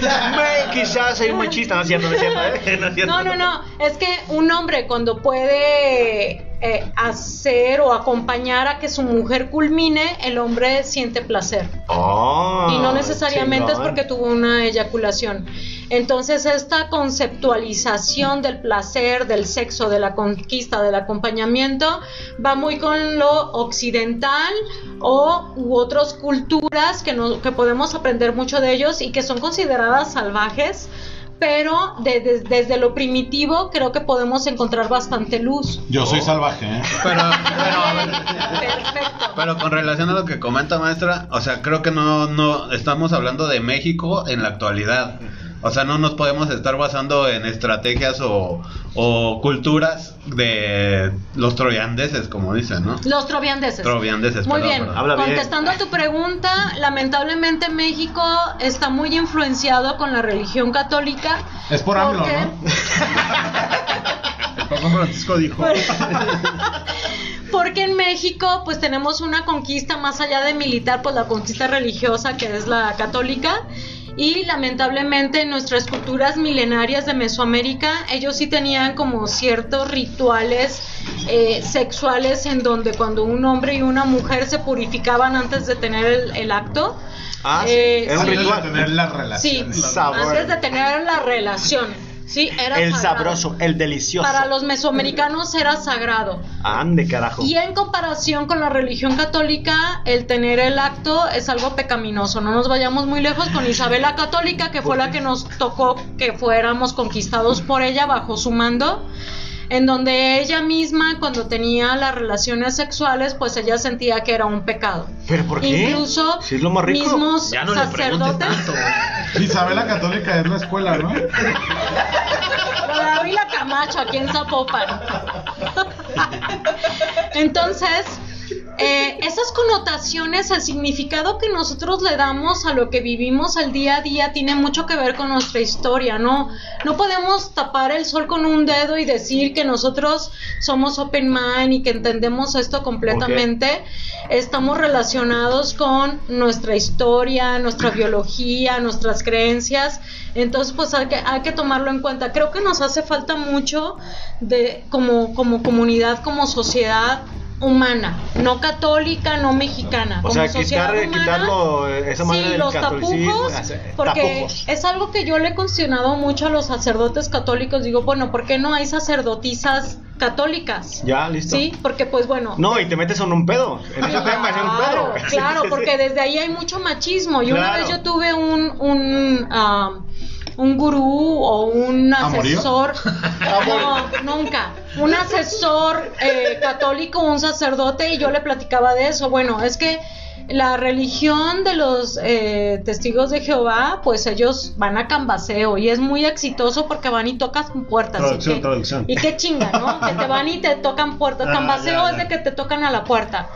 Me- quizás soy un machista, no es cierto, no es cierto, ¿eh? *laughs* No es cierto. No, no, no. Es que un hombre cuando puede eh, hacer o acompañar a que su mujer culmine, el hombre siente placer. Oh, y no necesariamente es porque tuvo una eyaculación. Entonces esta conceptualización del placer, del sexo, de la conquista, del acompañamiento, va muy con lo occidental o u otras culturas que, no, que podemos aprender mucho de ellos y que son consideradas salvajes. Pero de- de- desde lo primitivo creo que podemos encontrar bastante luz. Yo soy salvaje, ¿eh? *laughs* Pero, Perfecto. pero con relación a lo que comenta maestra, o sea, creo que no, no estamos hablando de México en la actualidad. O sea, no nos podemos estar basando en estrategias o, o culturas de los troyandeses, como dicen, ¿no? Los troviandeses. Troviandeses, Muy perdón, bien. perdón. Habla bien. Contestando a tu pregunta, lamentablemente México está muy influenciado con la religión católica. Es por AMLO, porque- ¿no? *laughs* El Papa Francisco dijo. *laughs* Porque en México pues tenemos una conquista más allá de militar, pues la conquista religiosa que es la católica. Y lamentablemente en nuestras culturas milenarias de Mesoamérica, ellos sí tenían como ciertos rituales eh, sexuales en donde cuando un hombre y una mujer se purificaban antes de tener el, el acto. Ah, sí, eh, era un ritual. tener las Sí, relaciones. Sabor. antes de tener la relación. Sí, era El sagrado. sabroso, el delicioso. Para los mesoamericanos era sagrado. Ande, carajo. Y en comparación con la religión católica, el tener el acto es algo pecaminoso. No nos vayamos muy lejos con Isabel la Católica, que fue la que nos tocó que fuéramos conquistados por ella bajo su mando. En donde ella misma, cuando tenía las relaciones sexuales, pues ella sentía que era un pecado. ¿Pero por qué? Incluso Si es lo más rico. mismos Ya no le preguntes sacerdotes. tanto. Isabel la Católica es la escuela, ¿no? Ávila Camacho aquí en Zapopan. *laughs* Entonces, eh, esas connotaciones, el significado que nosotros le damos a lo que vivimos al día a día tiene mucho que ver con nuestra historia, ¿no? No podemos tapar el sol con un dedo y decir que nosotros somos open mind y que entendemos esto completamente. Estamos relacionados con nuestra historia, nuestra *laughs* biología, nuestras creencias. Entonces, pues hay que, hay que tomarlo en cuenta. Creo que nos hace falta mucho de como, como comunidad, como sociedad humana, no católica, no mexicana. O como sea, sociedad quitar- humana, quitarlo, eh, esa manera sí, del los tapujos, porque tapujos. es algo que yo le he cuestionado mucho a los sacerdotes católicos. Digo, bueno, ¿por qué no hay sacerdotisas católicas? Ya, listo. Sí, porque pues bueno. No, y te metes en un pedo. En ese tema es un Claro, pedo. claro, *laughs* porque desde ahí hay mucho machismo. Y una Claro. vez yo tuve un un, ah, un gurú o un asesor, *laughs* no, nunca, un asesor eh, católico, un sacerdote, y yo le platicaba de eso. Bueno, es que la religión de los eh, testigos de Jehová, pues ellos van a cambaseo y es muy exitoso porque van y tocan puertas. Traducción, y que, traducción. Y qué chinga, ¿no? *laughs* Que te van y te tocan puertas. Ah, Cambaseo ya, es de que te tocan a la puerta.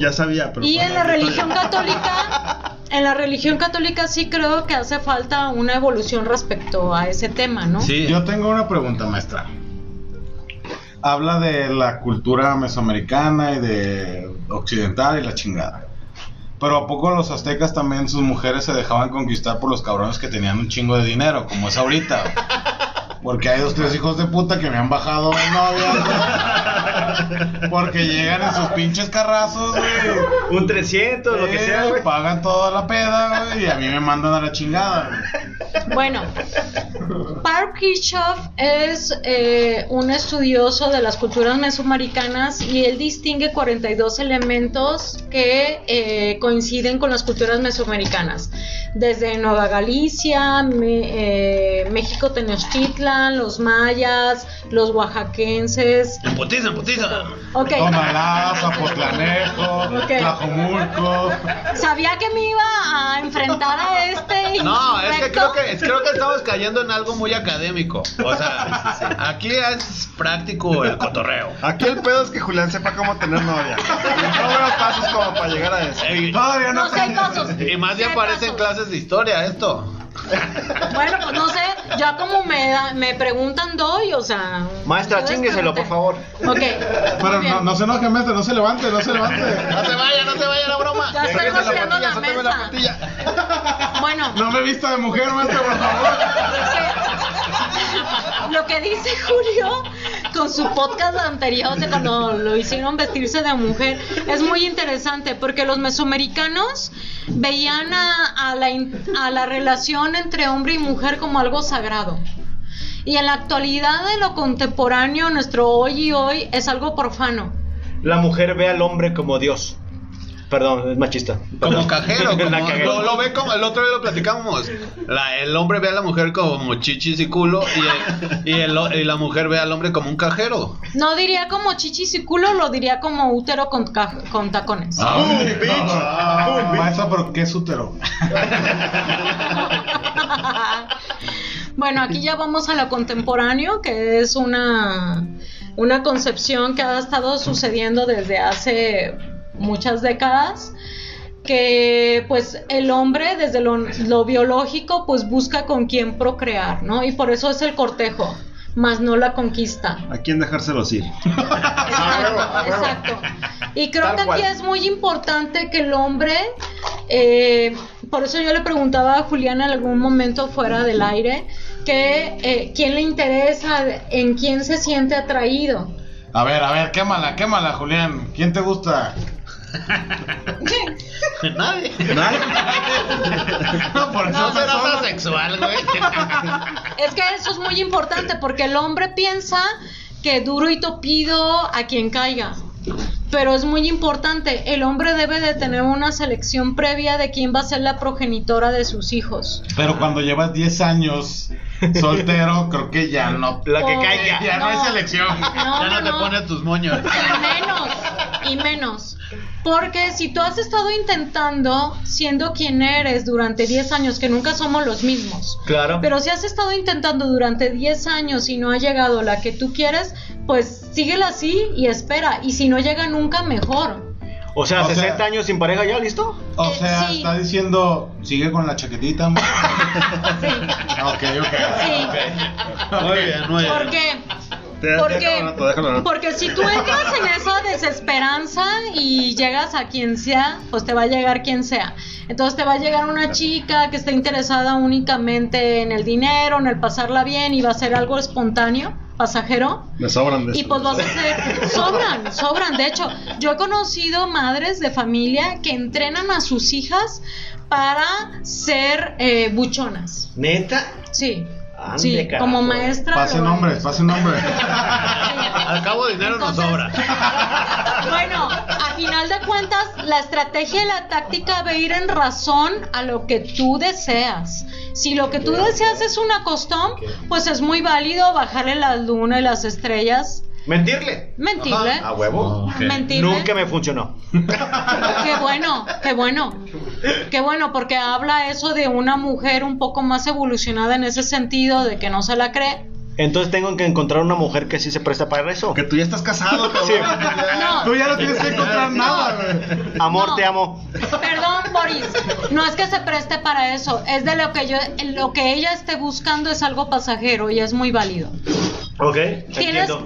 Ya sabía, pero. Y pues, en la religión católica, *laughs* en la religión católica sí creo que hace falta una evolución respecto a ese tema, ¿no? Sí, Yo tengo una pregunta, maestra. Habla de la cultura mesoamericana y de occidental y la chingada. Pero ¿a poco los aztecas también sus mujeres se dejaban conquistar por los cabrones que tenían un chingo de dinero, como es ahorita? *laughs* Porque hay dos, tres hijos de puta que me han bajado novias. Porque llegan en sus pinches carrazos, güey. Un 300, lo que sea, güey. Pagan toda la peda, güey, y a mí me mandan a la chingada. güey. Bueno, Park Kirchhoff es eh, un estudioso de las culturas mesoamericanas y él distingue 42 elementos que eh, coinciden con las culturas mesoamericanas. desde Nueva Galicia, me- eh, México Tenochtitlan, los mayas, los oaxaquenses. En putiza, en putiza. Ok, Tonalá, Zapotlanejo, Ok. Tlajomulco. sabía que me iba a enfrentar a este *laughs* No, es que creo que, es- creo que estamos cayendo en algo muy académico. O sea, aquí es práctico el cotorreo. Aquí el pedo es que Julián sepa cómo tener novia. No veo pasos como para llegar a eso. Ey, Todavía no No sé, pasos. Y más bien Sí hay parece en pasos. clases de historia esto. Bueno, pues no sé, ya como me, da- me preguntan doy, o sea... Maestra, chingueselo, por favor. Ok. Pero no, no se enoje, maestra, no se levante, no se levante. No se vaya, no se vaya la broma. Ya estoy vaciando la mesa. patilla. Bueno, No me vista de mujer, maestra, por favor. lo que dice Julio con su podcast anterior cuando lo hicieron vestirse de mujer es muy interesante porque los mesoamericanos veían a, la, a la relación entre hombre y mujer como algo sagrado. Y en la actualidad de lo contemporáneo, nuestro hoy y hoy es algo profano. La mujer ve al hombre como Dios. Perdón, es machista. Como cajero, *laughs* como, lo, lo ve como el otro día lo platicamos. La- el hombre ve a la mujer como chichis y culo y, el- y, el- y la mujer ve al hombre como un cajero. No diría como chichis y culo, lo diría como útero con, ca- con tacones. Ay, no. Maestra, pero ¿qué es útero? *laughs* bueno, aquí ya vamos a lo contemporáneo, que es una, una concepción que ha estado sucediendo desde hace muchas décadas que pues el hombre desde lo, lo biológico pues busca con quién procrear, ¿no? Y por eso es el cortejo, más no la conquista. ¿A quién dejárselos ir? *laughs* Exacto, exacto. Y creo Tal que aquí cual. es muy importante que el hombre, eh, por eso yo le preguntaba a Julián en algún momento fuera del aire, que eh, quién le interesa, en quién se siente atraído. A ver, a ver, quémala, quémala, Julián. ¿Quién te gusta? *laughs* Nadie. *laughs* No, por eso No solo- asexual, güey. *laughs* Es que eso es muy importante porque el hombre piensa que duro y topido a quien caiga. Pero es muy importante, el hombre debe de tener una selección previa de quién va a ser la progenitora de sus hijos. Pero cuando llevas 10 años soltero, creo que ya no. La que Oh, caiga. Ya no hay selección. No, ya no, no, te no. pones tus moños. Menos, y menos. Porque si tú has estado intentando, siendo quien eres durante 10 años, que nunca somos los mismos, Claro. pero si has estado intentando durante 10 años y no ha llegado la que tú quieres, pues síguela así y espera. Y si no llega nunca, mejor. O sea, O sea- 60 años sin pareja ya, ¿listo? O Eh, sea, sí. está diciendo, sigue con la chaquetita. *laughs* Sí, ok, ok. sí. Muy bien, muy bien. ¿Por qué? Te- Porque, déjalo, déjalo, porque si tú entras en esa desesperanza y llegas a quien sea, pues te va a llegar quien sea. Entonces te va a llegar una chica que está interesada únicamente en el dinero, en el pasarla bien y va a ser algo espontáneo, pasajero. Me sobran de Y pues vas a hacer, sobran, sobran. De hecho, yo he conocido madres de familia que entrenan a sus hijas para ser eh, buchonas. ¿Neta? Sí, Ande, sí, carajo. como maestra. Pase nombres, pase nombres. Al cabo dinero nos Entonces- sobra. *laughs* Bueno, a final de cuentas, la estrategia y la táctica a ir en razón a lo que tú deseas. Si lo que tú deseas es una costón, pues es muy válido bajarle la luna y las estrellas. ¿Mentirle? Mentirle. A huevo. Ok. Mentirle. Nunca me funcionó. Qué bueno, qué bueno. Qué bueno, porque habla eso de una mujer un poco más evolucionada en ese sentido, de que no se la cree. Entonces tengo que encontrar una mujer que sí se presta para eso. Que tú ya estás casado, cabrón. Sí. No. Tú ya no tienes que encontrar nada, güey. Amor, No. te amo. Perdón, Boris, no es que se preste para eso, es de lo que yo, lo que ella esté buscando es algo pasajero y es muy válido. Ok,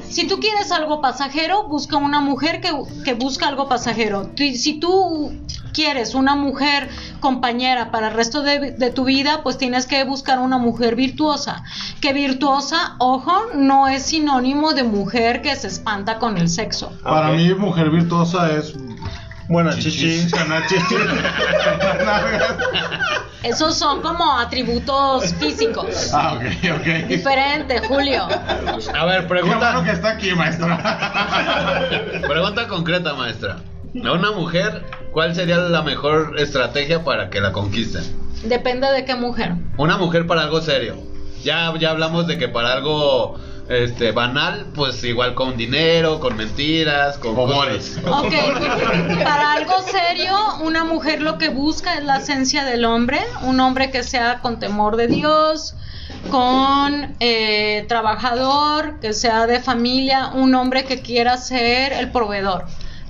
si tú quieres algo pasajero, busca una mujer que, que busca algo pasajero. Si tú quieres una mujer compañera para el resto de, de tu vida, pues tienes que buscar una mujer virtuosa. Que virtuosa, ojo, no es sinónimo de mujer que se espanta con el sexo. Para mí, mujer virtuosa es. Ganar chichis. *laughs* Esos son como atributos físicos. ah, ok, ok. Diferente, Julio. A ver, Qué pregunta, bueno que está aquí, maestra. pregunta concreta, maestra. A una mujer, ¿cuál sería la mejor estrategia para que la conquisten? Depende de qué mujer. Una mujer para algo serio. Ya, ya hablamos de que para algo este banal, pues igual con dinero, con mentiras, con *laughs* Ok, para algo serio, una mujer lo que busca es la esencia del hombre, un hombre que sea con temor de Dios, con eh, trabajador, que sea de familia, un hombre que quiera ser el proveedor,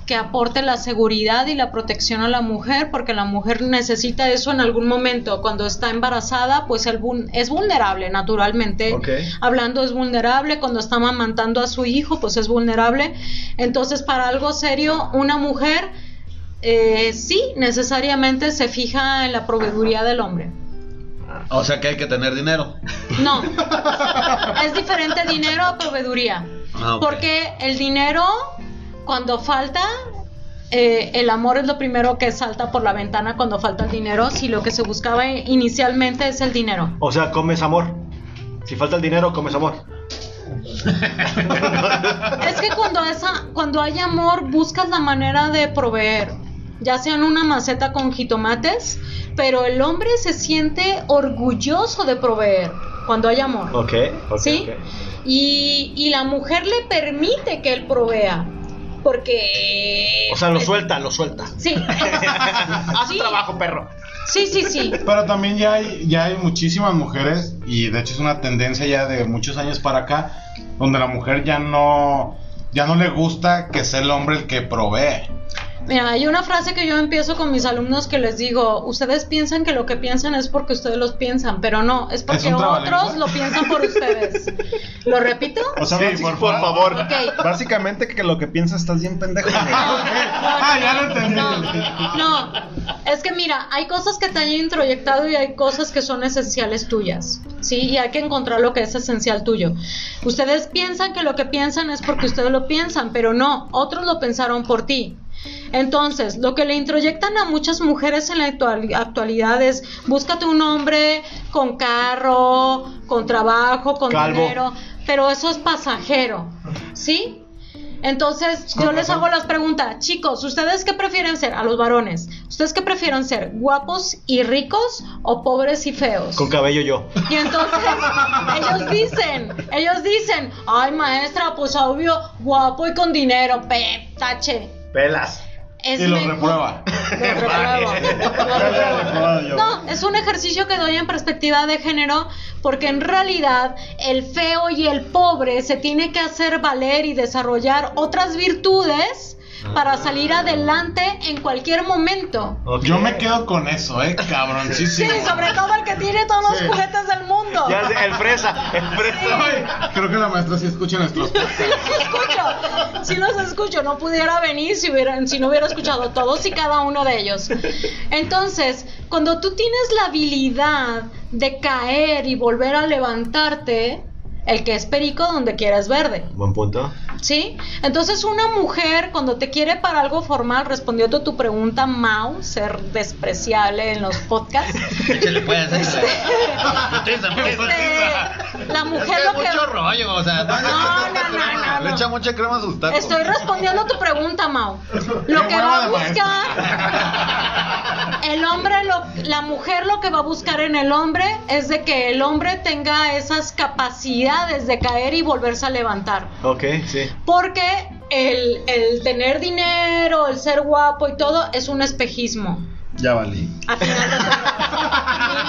que aporte la seguridad y la protección a la mujer, porque la mujer necesita eso en algún momento. Cuando está embarazada, pues el es vulnerable, naturalmente. Hablando es vulnerable, cuando está amamantando a su hijo, pues es vulnerable. Entonces, para algo serio, una mujer eh, sí necesariamente se fija en la proveeduría del hombre. O sea que hay que tener dinero. No, *laughs* es diferente dinero a proveeduría. Ah. Porque el dinero, cuando falta, eh, el amor es lo primero que salta por la ventana cuando falta el dinero. Si lo que se buscaba inicialmente es el dinero. O sea, comes amor. Si falta el dinero, comes amor. Es que cuando, esa, cuando hay amor, buscas la manera de proveer, ya sea en una maceta con jitomates, pero el hombre se siente orgulloso de proveer cuando hay amor. Ok, ok. ¿Sí? y la mujer le permite que él provea, porque... O sea, lo suelta, lo suelta. Sí. *laughs* Haz tu Sí. trabajo, perro. Sí, sí, sí. Pero también ya hay, ya hay muchísimas mujeres, y de hecho es una tendencia ya de muchos años para acá, donde la mujer ya no, ya no le gusta que sea el hombre el que provee. Mira, hay una frase que yo empiezo con mis alumnos que les digo, ustedes piensan que lo que piensan es porque ustedes los piensan, pero no, es porque otros lo piensan por ustedes. *laughs* ¿Lo repito? O sea, Sí, por Por favor. *laughs* Básicamente que lo que piensas estás bien pendejo. *laughs* güey. Ah, ya lo entendí. No, no, es que mira, hay cosas que te han introyectado y hay cosas que son esenciales tuyas, ¿sí? Y hay que encontrar lo que es esencial tuyo. Ustedes piensan que lo que piensan es porque ustedes lo piensan, pero no, otros lo pensaron por ti. Entonces, lo que le introyectan a muchas mujeres en la actual- actualidad es, búscate un hombre con carro, con trabajo, con Calvo. dinero, pero eso es pasajero, ¿sí? Entonces, yo les hago las preguntas, chicos, ¿ustedes qué prefieren ser? A los varones, ¿ustedes qué prefieren ser? ¿Guapos y ricos o pobres y feos? Con cabello yo. Y entonces ellos dicen, ellos dicen, ay maestra, pues obvio, guapo y con dinero, pe, tache. Pelas. Es Y lo mejor- reprueba. *laughs* Lo. *laughs* No, es un ejercicio que doy en perspectiva de género porque en realidad el feo y el pobre se tiene que hacer valer y desarrollar otras virtudes para salir adelante en cualquier momento. Yo me quedo con eso, eh, Sí, cabroncísimo. sobre todo el que tiene todos los Sí. juguetes del fresa. Ay, creo que la maestra sí escucha nuestros podcasts. Sí los escucho, sí los escucho, no pudiera venir si, hubiera, si no hubiera escuchado todos y cada uno de ellos. Entonces, cuando tú tienes la habilidad de caer y volver a levantarte, el que es perico donde quiera es verde. Buen punto. ¿Sí? Entonces una mujer cuando te quiere para algo formal, respondiendo a tu pregunta, Mau, ser despreciable en los podcasts, pues, échale. Cotiza, este, cotiza. la mujer Es lo que que... es mucho rollo, o sea, No, no, no, no, Le no. echa mucha crema a sus tacos. Estoy respondiendo a tu pregunta, Mau. Lo Qué que va a buscar, el hombre, lo, la mujer lo que va a buscar en el hombre es de que el hombre tenga esas capacidades de caer y volverse a levantar. Ok, sí. Porque el, el tener dinero, el ser guapo y todo es un espejismo. Ya valí. Final de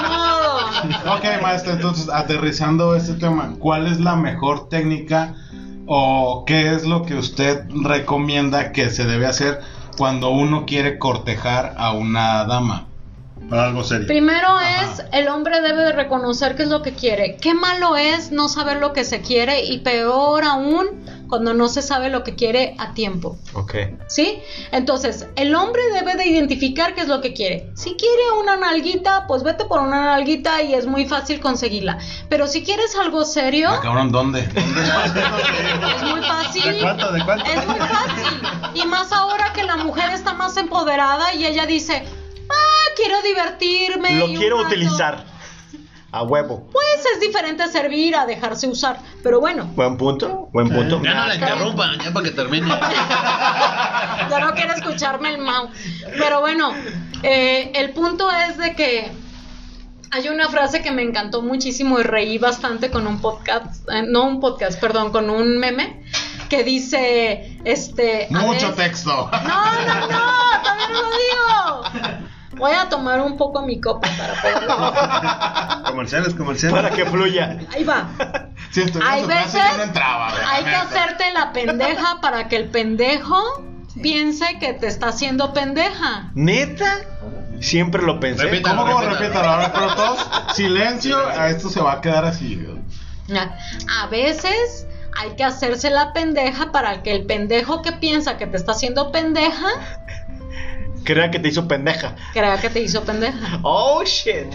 modo. Ok, maestra, entonces aterrizando este tema, ¿cuál es la mejor técnica o qué es lo que usted recomienda que se debe hacer cuando uno quiere cortejar a una dama? Para algo serio. Primero es, el hombre debe de reconocer qué es lo que quiere. Qué malo es no saber lo que se quiere y peor aún cuando no se sabe lo que quiere a tiempo. Ok. ¿Sí? Entonces, el hombre debe de identificar qué es lo que quiere. Si quiere una nalguita, pues vete por una nalguita y es muy fácil conseguirla. Pero si quieres algo serio, Ah, cabrón, ¿dónde? *laughs* es muy fácil. ¿De cuánto? ¿De cuánto? Es muy fácil. Y más ahora que la mujer está más empoderada y ella dice, ah, quiero divertirme. Lo quiero rato". utilizar. A huevo. Pues es diferente servir a dejarse usar. Pero bueno, Buen punto, buen punto. Ya no la interrumpan, ya para que termine. *laughs* ya no quiero escucharme el mau. Pero bueno, eh, el punto es de que Hay una frase que me encantó muchísimo y reí bastante con un podcast, eh, no un podcast, perdón, con un meme que dice, este... a Mucho veces- texto. No, no, no, todavía no lo digo. Voy a tomar un poco mi copa para. *laughs* Comerciales, comerciales. Para que fluya. Ahí va. *laughs* Si estoy Hay veces yo no entraba. hay que hacerte la pendeja para que el pendejo piense que te está haciendo pendeja. ¿Neta? Siempre lo pensé. Repita. ¿Cómo, cómo? Repítalo. Repítalo, ahora, pero todos, silencio, a esto se va a quedar así. A veces hay que hacerse la pendeja para que el pendejo que piensa que te está haciendo pendeja Crea que te hizo pendeja. crea que te hizo pendeja. Oh, shit.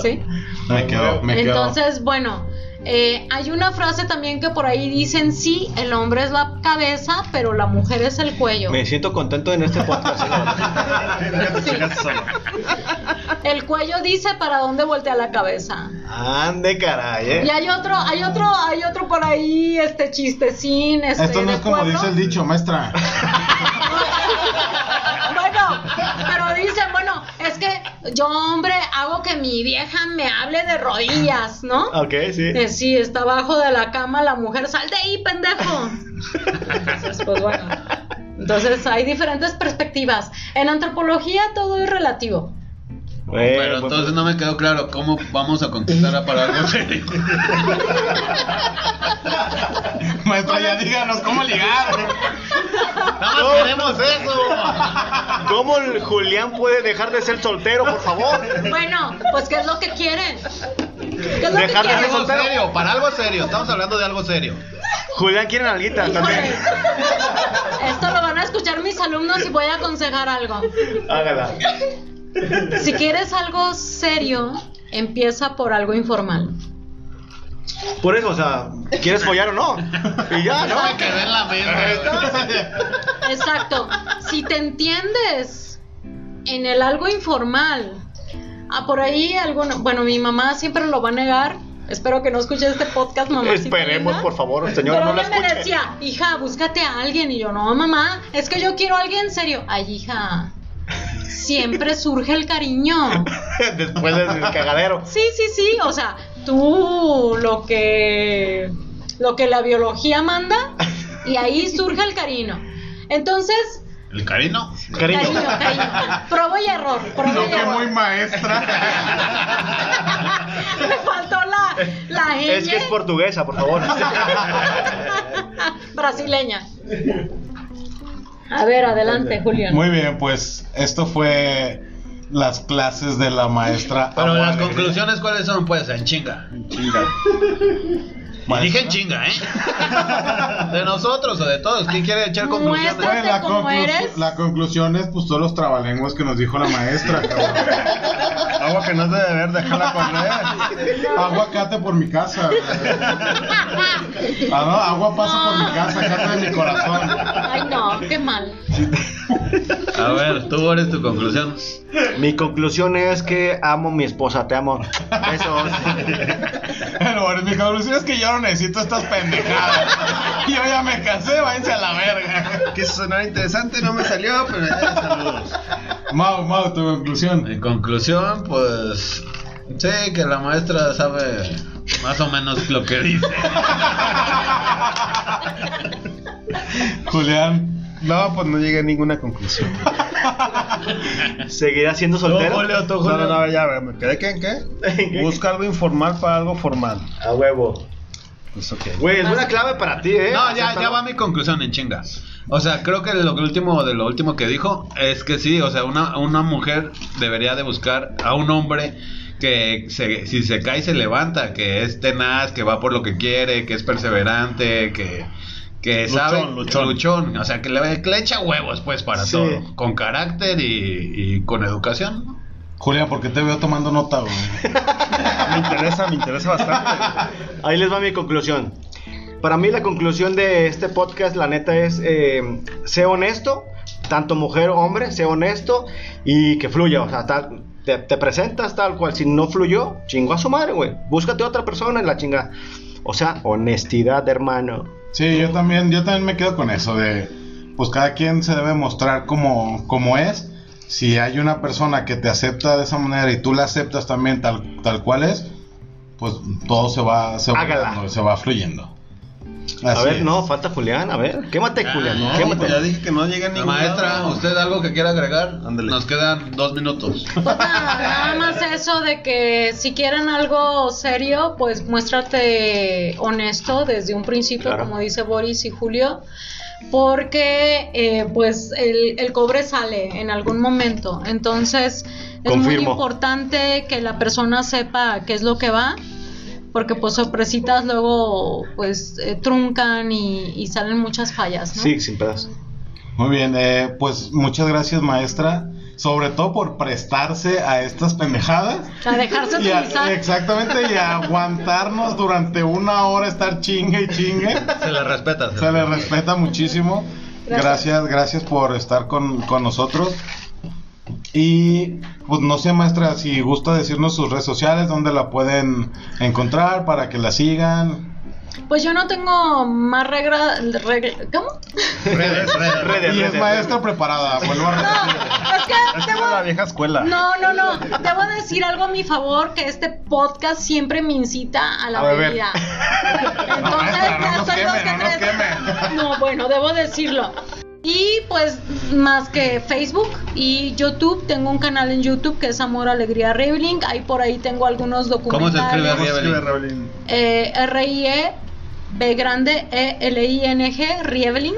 ¿Sí? Me quedo, me quedo. Entonces, bueno, eh, hay una frase también que por ahí dicen, sí, el hombre es la cabeza, pero la mujer es el cuello. Me siento contento en este podcast. *laughs* Sí. El cuello dice para dónde voltea la cabeza. Ande, caray, Y eh. hay otro, hay otro, hay otro por ahí, este chistecín, este, Esto no de es como pueblo. dice el dicho, maestra. *laughs* Dicen, bueno, es que yo, hombre, hago que mi vieja me hable de rodillas, ¿no? Ok, sí. Eh, sí, está abajo de la cama la mujer, sal de ahí, pendejo. Entonces, pues bueno. Entonces hay diferentes perspectivas. En antropología todo es relativo. Pero pues, entonces no me quedó claro cómo vamos a conquistar a para algo serio. *laughs* Maestra, ya díganos cómo ligar. Nada más queremos eso. ¿Cómo el Julián puede dejar de ser soltero, por favor? Bueno, pues ¿qué es lo que quieren? ¿Qué es lo Dejar que de quieren? ser Algo serio, para algo serio. Estamos hablando de algo serio. Julián quiere nalguita también. Esto lo van a escuchar mis alumnos y voy a aconsejar algo. Hágala. Si quieres algo serio, empieza por algo informal. Por eso, o sea, ¿quieres follar o no? Y ya, ¿no? Me quedé en la mente. Exacto. Si te entiendes en el algo informal, ah, por ahí alguno, bueno, mi mamá siempre lo va a negar. Espero que no escuche este podcast, mamá. Esperemos, por favor, señora, Pero no la me decía, hija, búscate a alguien. Y yo, no, mamá, es que yo quiero a alguien serio. Ay, hija, siempre surge el cariño. *laughs* Después del cagadero. Sí, sí, sí, o sea, tú lo que lo que la biología manda y ahí surge el cariño. Entonces, ¿El carino? Cariño. cariño, cariño. Prueba y error, prueba No y que error. muy maestra. *laughs* Me faltó la la Es que es portuguesa, por favor. *laughs* brasileña. A ver, adelante, Julián. Muy bien, pues esto fue las clases de la maestra. Pero Amor las conclusiones, ¿cuáles son? Pues en chinga. Y dije en chinga, ¿eh? *laughs* De nosotros o de todos. ¿Quién quiere echar conclusiones? Pues, la, como conclu- eres. la conclusión es pues todos los trabalenguas que nos dijo la maestra. cabrón. Agua que no es de beber, déjala correr. Aguacate por mi casa. *laughs* Ah, no, agua pasa por mi casa, cate de mi corazón. Ay, no, qué mal. *laughs* A ver, tú eres tu conclusión. Mi conclusión es que amo a mi esposa, te amo. Eso. Pero bueno, mi conclusión es que yo no necesito estas pendejadas. Yo ya me casé, váyanse a la verga. Que sonara interesante, no me salió, pero ya saludos. Mau, Mau, tu conclusión. En conclusión, pues. Sí, que la maestra sabe más o menos lo que dice. Julián. No, pues no llegué a ninguna conclusión. *laughs* ¿Seguirá siendo soltero? Tú, Julio, tú, No, Julio. no, no, ya, me quedé que *laughs* en qué? Busca algo informal para algo formal. A huevo. Pues ok. Güey, es buena clave para ti, ¿eh? No, ya, ya va mi conclusión en chinga. O sea, creo que lo último de lo último que dijo es que sí, o sea, una, una mujer debería de buscar a un hombre que se, si se cae se levanta, que es tenaz, que va por lo que quiere, que es perseverante, que, que Luchón, sabe luchón. o sea, que le, que le echa huevos pues para Sí. todo, con carácter y, y con educación. ¿no? Julián, ¿por qué te veo tomando nota, güey? *laughs* Me interesa, me interesa bastante. Ahí les va mi conclusión. Para mí la conclusión de este podcast, la neta, es eh, sé honesto, tanto mujer o hombre, sé honesto y que fluya. O sea, tal, te, te presentas tal cual. Si no fluyó, chingo a su madre, güey. Búscate otra persona en la chinga. O sea, honestidad, hermano. Sí, yo también, yo también me quedo con eso de, pues cada quien se debe mostrar como, como es, si hay una persona que te acepta de esa manera y tú la aceptas también tal, tal cual es, pues todo se va, se va, se va fluyendo. A ver, es. no, falta Julián, a ver. Quémate, Julián. No, quémate. pues ya dije que no llega ni Maestra, ¿usted algo que quiera agregar? Ándale. Nos quedan dos minutos. Pues *laughs* nada, nada más eso de que si quieren algo serio, pues muéstrate honesto desde un principio, Claro. como dice Boris y Julio, porque eh, pues el, el cobre sale en algún momento. Entonces es muy importante que la persona sepa qué es lo que va. Porque pues sorpresitas luego pues eh, truncan y, y salen muchas fallas, ¿no? Sí, sin pedazo. Muy bien, eh, pues muchas gracias maestra, sobre todo por prestarse a estas pendejadas. A dejarse *laughs* Y a- utilizar. exactamente, y a aguantarnos durante una hora estar chingue y chingue. Se le respeta. Se le respeta muchísimo. Gracias. Gracias, gracias por estar con, con nosotros. Y pues no sé, maestra, si gusta decirnos sus redes sociales, dónde la pueden encontrar para que la sigan. Pues yo no tengo más regla, regla ¿cómo? Redes, redes. *laughs* Redes, Y es redes, maestra preparada, vuelvo a No, repetir. es que Es que debo- era la vieja escuela. no, no, no, debo decir algo a mi favor, que este podcast siempre me incita a la bebida. Entonces, *laughs* No, maestra, no ya nos no queme. No, bueno, debo decirlo. Y pues más que Facebook y YouTube, tengo un canal en YouTube que es Amor Alegría Reveling. Ahí por ahí tengo algunos ¿Cómo se escribe documentales. ¿Cómo se escribe, Rieveling? Raulín? Eh, R-I-E, B grande, E E-L-I-N-G, Rieveling.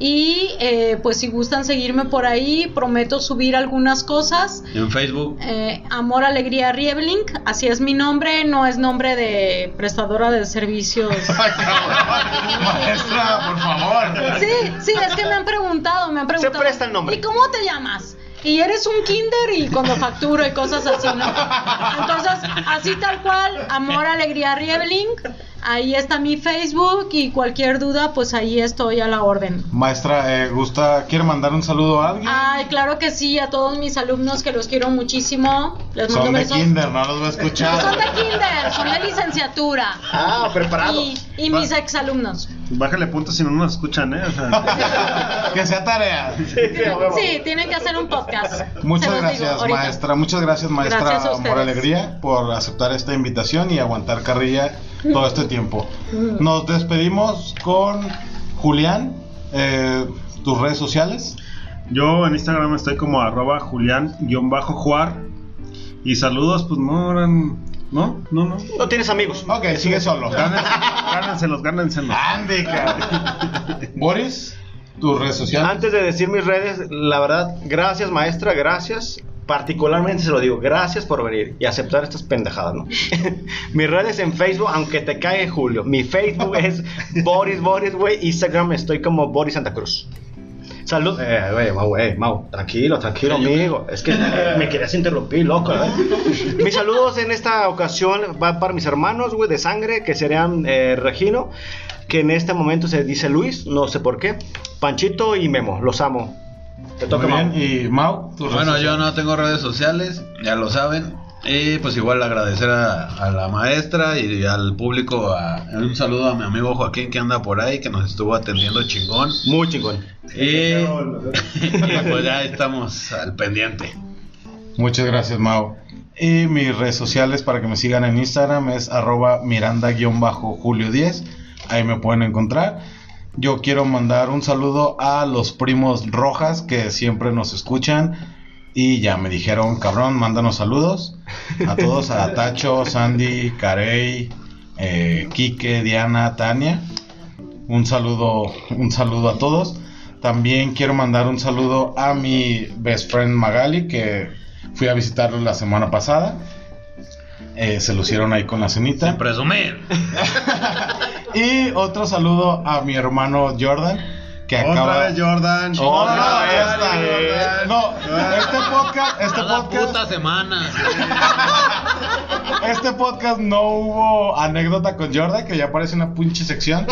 Y eh, pues si gustan seguirme por ahí, prometo subir algunas cosas. En Facebook. Eh, Amor, Alegría, Rieveling, así es mi nombre, no es nombre de prestadora de servicios. *laughs* Maestra, por favor. Sí, sí, es que me han preguntado, me han preguntado. presta el nombre. ¿Y cómo te llamas? Y eres un kinder y cuando facturo y cosas así, ¿no? Entonces, así tal cual, Amor, Alegría, Rieveling. Ahí está mi Facebook y cualquier duda, pues ahí estoy a la orden. Maestra, eh, gusta, ¿quiere mandar un saludo a alguien? Ay, claro que sí, a todos mis alumnos que los quiero muchísimo. Les mando Son de besos. kinder, no los voy a escuchar. Son de kinder, son de licenciatura. Ah, preparado. Y, y mis exalumnos. Bájale puntos si no nos escuchan, ¿eh? O sea, *laughs* que sea tarea. Sí, tienen que hacer un podcast. Muchas digo gracias, maestra. Muchas gracias, maestra Gracias a Amor. Alegría, por aceptar esta invitación y aguantar carrilla *laughs* todo este tiempo. Nos despedimos con Julián. eh, tus redes sociales. yo en Instagram estoy como arroba julián-juar. Y saludos, pues no eran. No, no, no. No tienes amigos. Ok, sigue solo. *laughs* Gánenselos, gánenselos. Andy. *laughs* Boris, tus redes sociales. Antes de decir mis redes, la verdad, gracias maestra, gracias. Particularmente se lo digo, gracias por venir y aceptar estas pendejadas, ¿no? *laughs* mis redes en Facebook, aunque te cae Julio, mi Facebook es *laughs* Boris Boris, güey, Instagram estoy como Boris Santa Cruz. Salud. Eh, güey, Mau, eh, Mau, tranquilo, tranquilo, amigo. Es que me querías interrumpir, loco, ¿eh? *laughs* Mis saludos en esta ocasión van para mis hermanos, güey, de sangre, que serían eh, Regino, que en este momento se dice Luis, no sé por qué, Panchito y Memo, los amo. Te toca, Muy Mau. Y Mau, tus Bueno, redes yo no tengo redes sociales, ya lo saben. Y pues igual agradecer a, a la maestra y al público. a- un saludo a mi amigo Joaquín que anda por ahí, que nos estuvo atendiendo chingón. Muy chingón. Y, *laughs* y pues ya estamos al pendiente. Muchas gracias, Mau. Y mis redes sociales para que me sigan en Instagram es arroba miranda-julio10. Ahí me pueden encontrar. Yo quiero mandar un saludo a los primos Rojas que siempre nos escuchan. Y ya me dijeron, cabrón, mándanos saludos. A todos, a *laughs* Tacho, Sandy, Carey, eh, Quique, Diana, Tania. Un saludo, un saludo a todos. También quiero mandar un saludo a mi best friend Magali, que fui a visitarlo la semana pasada. Eh, se lucieron ahí con la cenita. Sin presumir. *laughs* Y otro saludo a mi hermano Jordan, que acaba vez Jordan. Otra Otra vez, vez, Jordan. No, este podcast, este Cada podcast, puta semana. *laughs* este podcast no hubo anécdota con Jordan, que ya parece una pinche sección,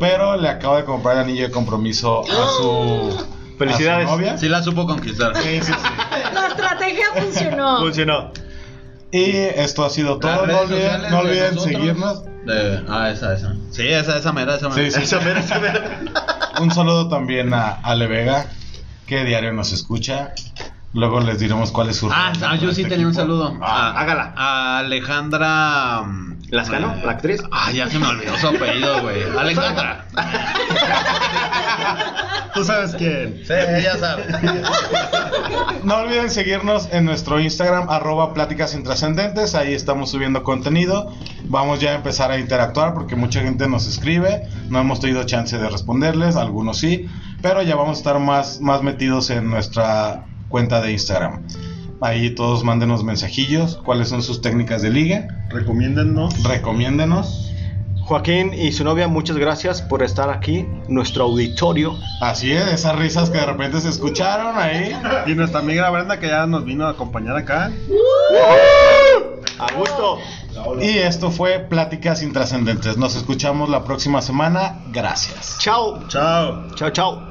pero le acabo de comprar el anillo de compromiso a su, Felicidades. a su novia. Sí la supo conquistar. Sí, sí, sí. La estrategia funcionó. Funcionó. Y esto ha sido todo. No olviden, sociales no de olviden nosotros. seguirnos. De- ah, esa, esa. Sí, esa, esa mera, esa mera. Sí, sí. *laughs* Eso, mira, eso, mira. Un saludo también a Ale Vega, que diario nos escucha. Luego les diremos cuál es su Ah, no, yo sí este tenía un saludo. Ah, A- hágala. A Alejandra. ¿Lascano? eh, ¿La actriz? Ah, ya se me olvidó su apellido, güey. Alejandra. *laughs* Tú sabes quién. Sí, ya sabes. No olviden seguirnos en nuestro Instagram, arroba pláticas intrascendentes. Ahí estamos subiendo contenido. Vamos ya a empezar a interactuar porque mucha gente nos escribe. No hemos tenido chance de responderles, algunos sí. Pero ya vamos a estar más, más metidos en nuestra cuenta de Instagram. Ahí todos mándenos mensajillos. ¿Cuáles son sus técnicas de liga? Recomiéndennos. Recomiéndenos. Joaquín y su novia, muchas gracias por estar aquí, nuestro auditorio. Así es, esas risas que de repente se escucharon ahí. Y nuestra amiga Brenda que ya nos vino a acompañar acá. A gusto. Y esto fue Pláticas Intrascendentes. Nos escuchamos la próxima semana. Gracias. Chao. Chao. Chao, chao.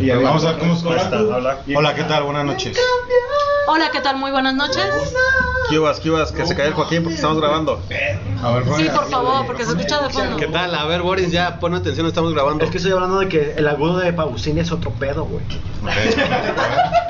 Vamos a ver cómo habla. Hola, ¿qué tal? Buenas noches. Hola, ¿qué tal? Muy buenas noches. Cubas, cubas, que se cae el Joaquín porque estamos grabando. A ver, Sí, por favor, porque se escucha de fondo. ¿Qué tal? A ver, Boris, ya pon atención, estamos grabando. Es que estoy hablando de que el agudo de Pausini es otro pedo, güey. *laughs*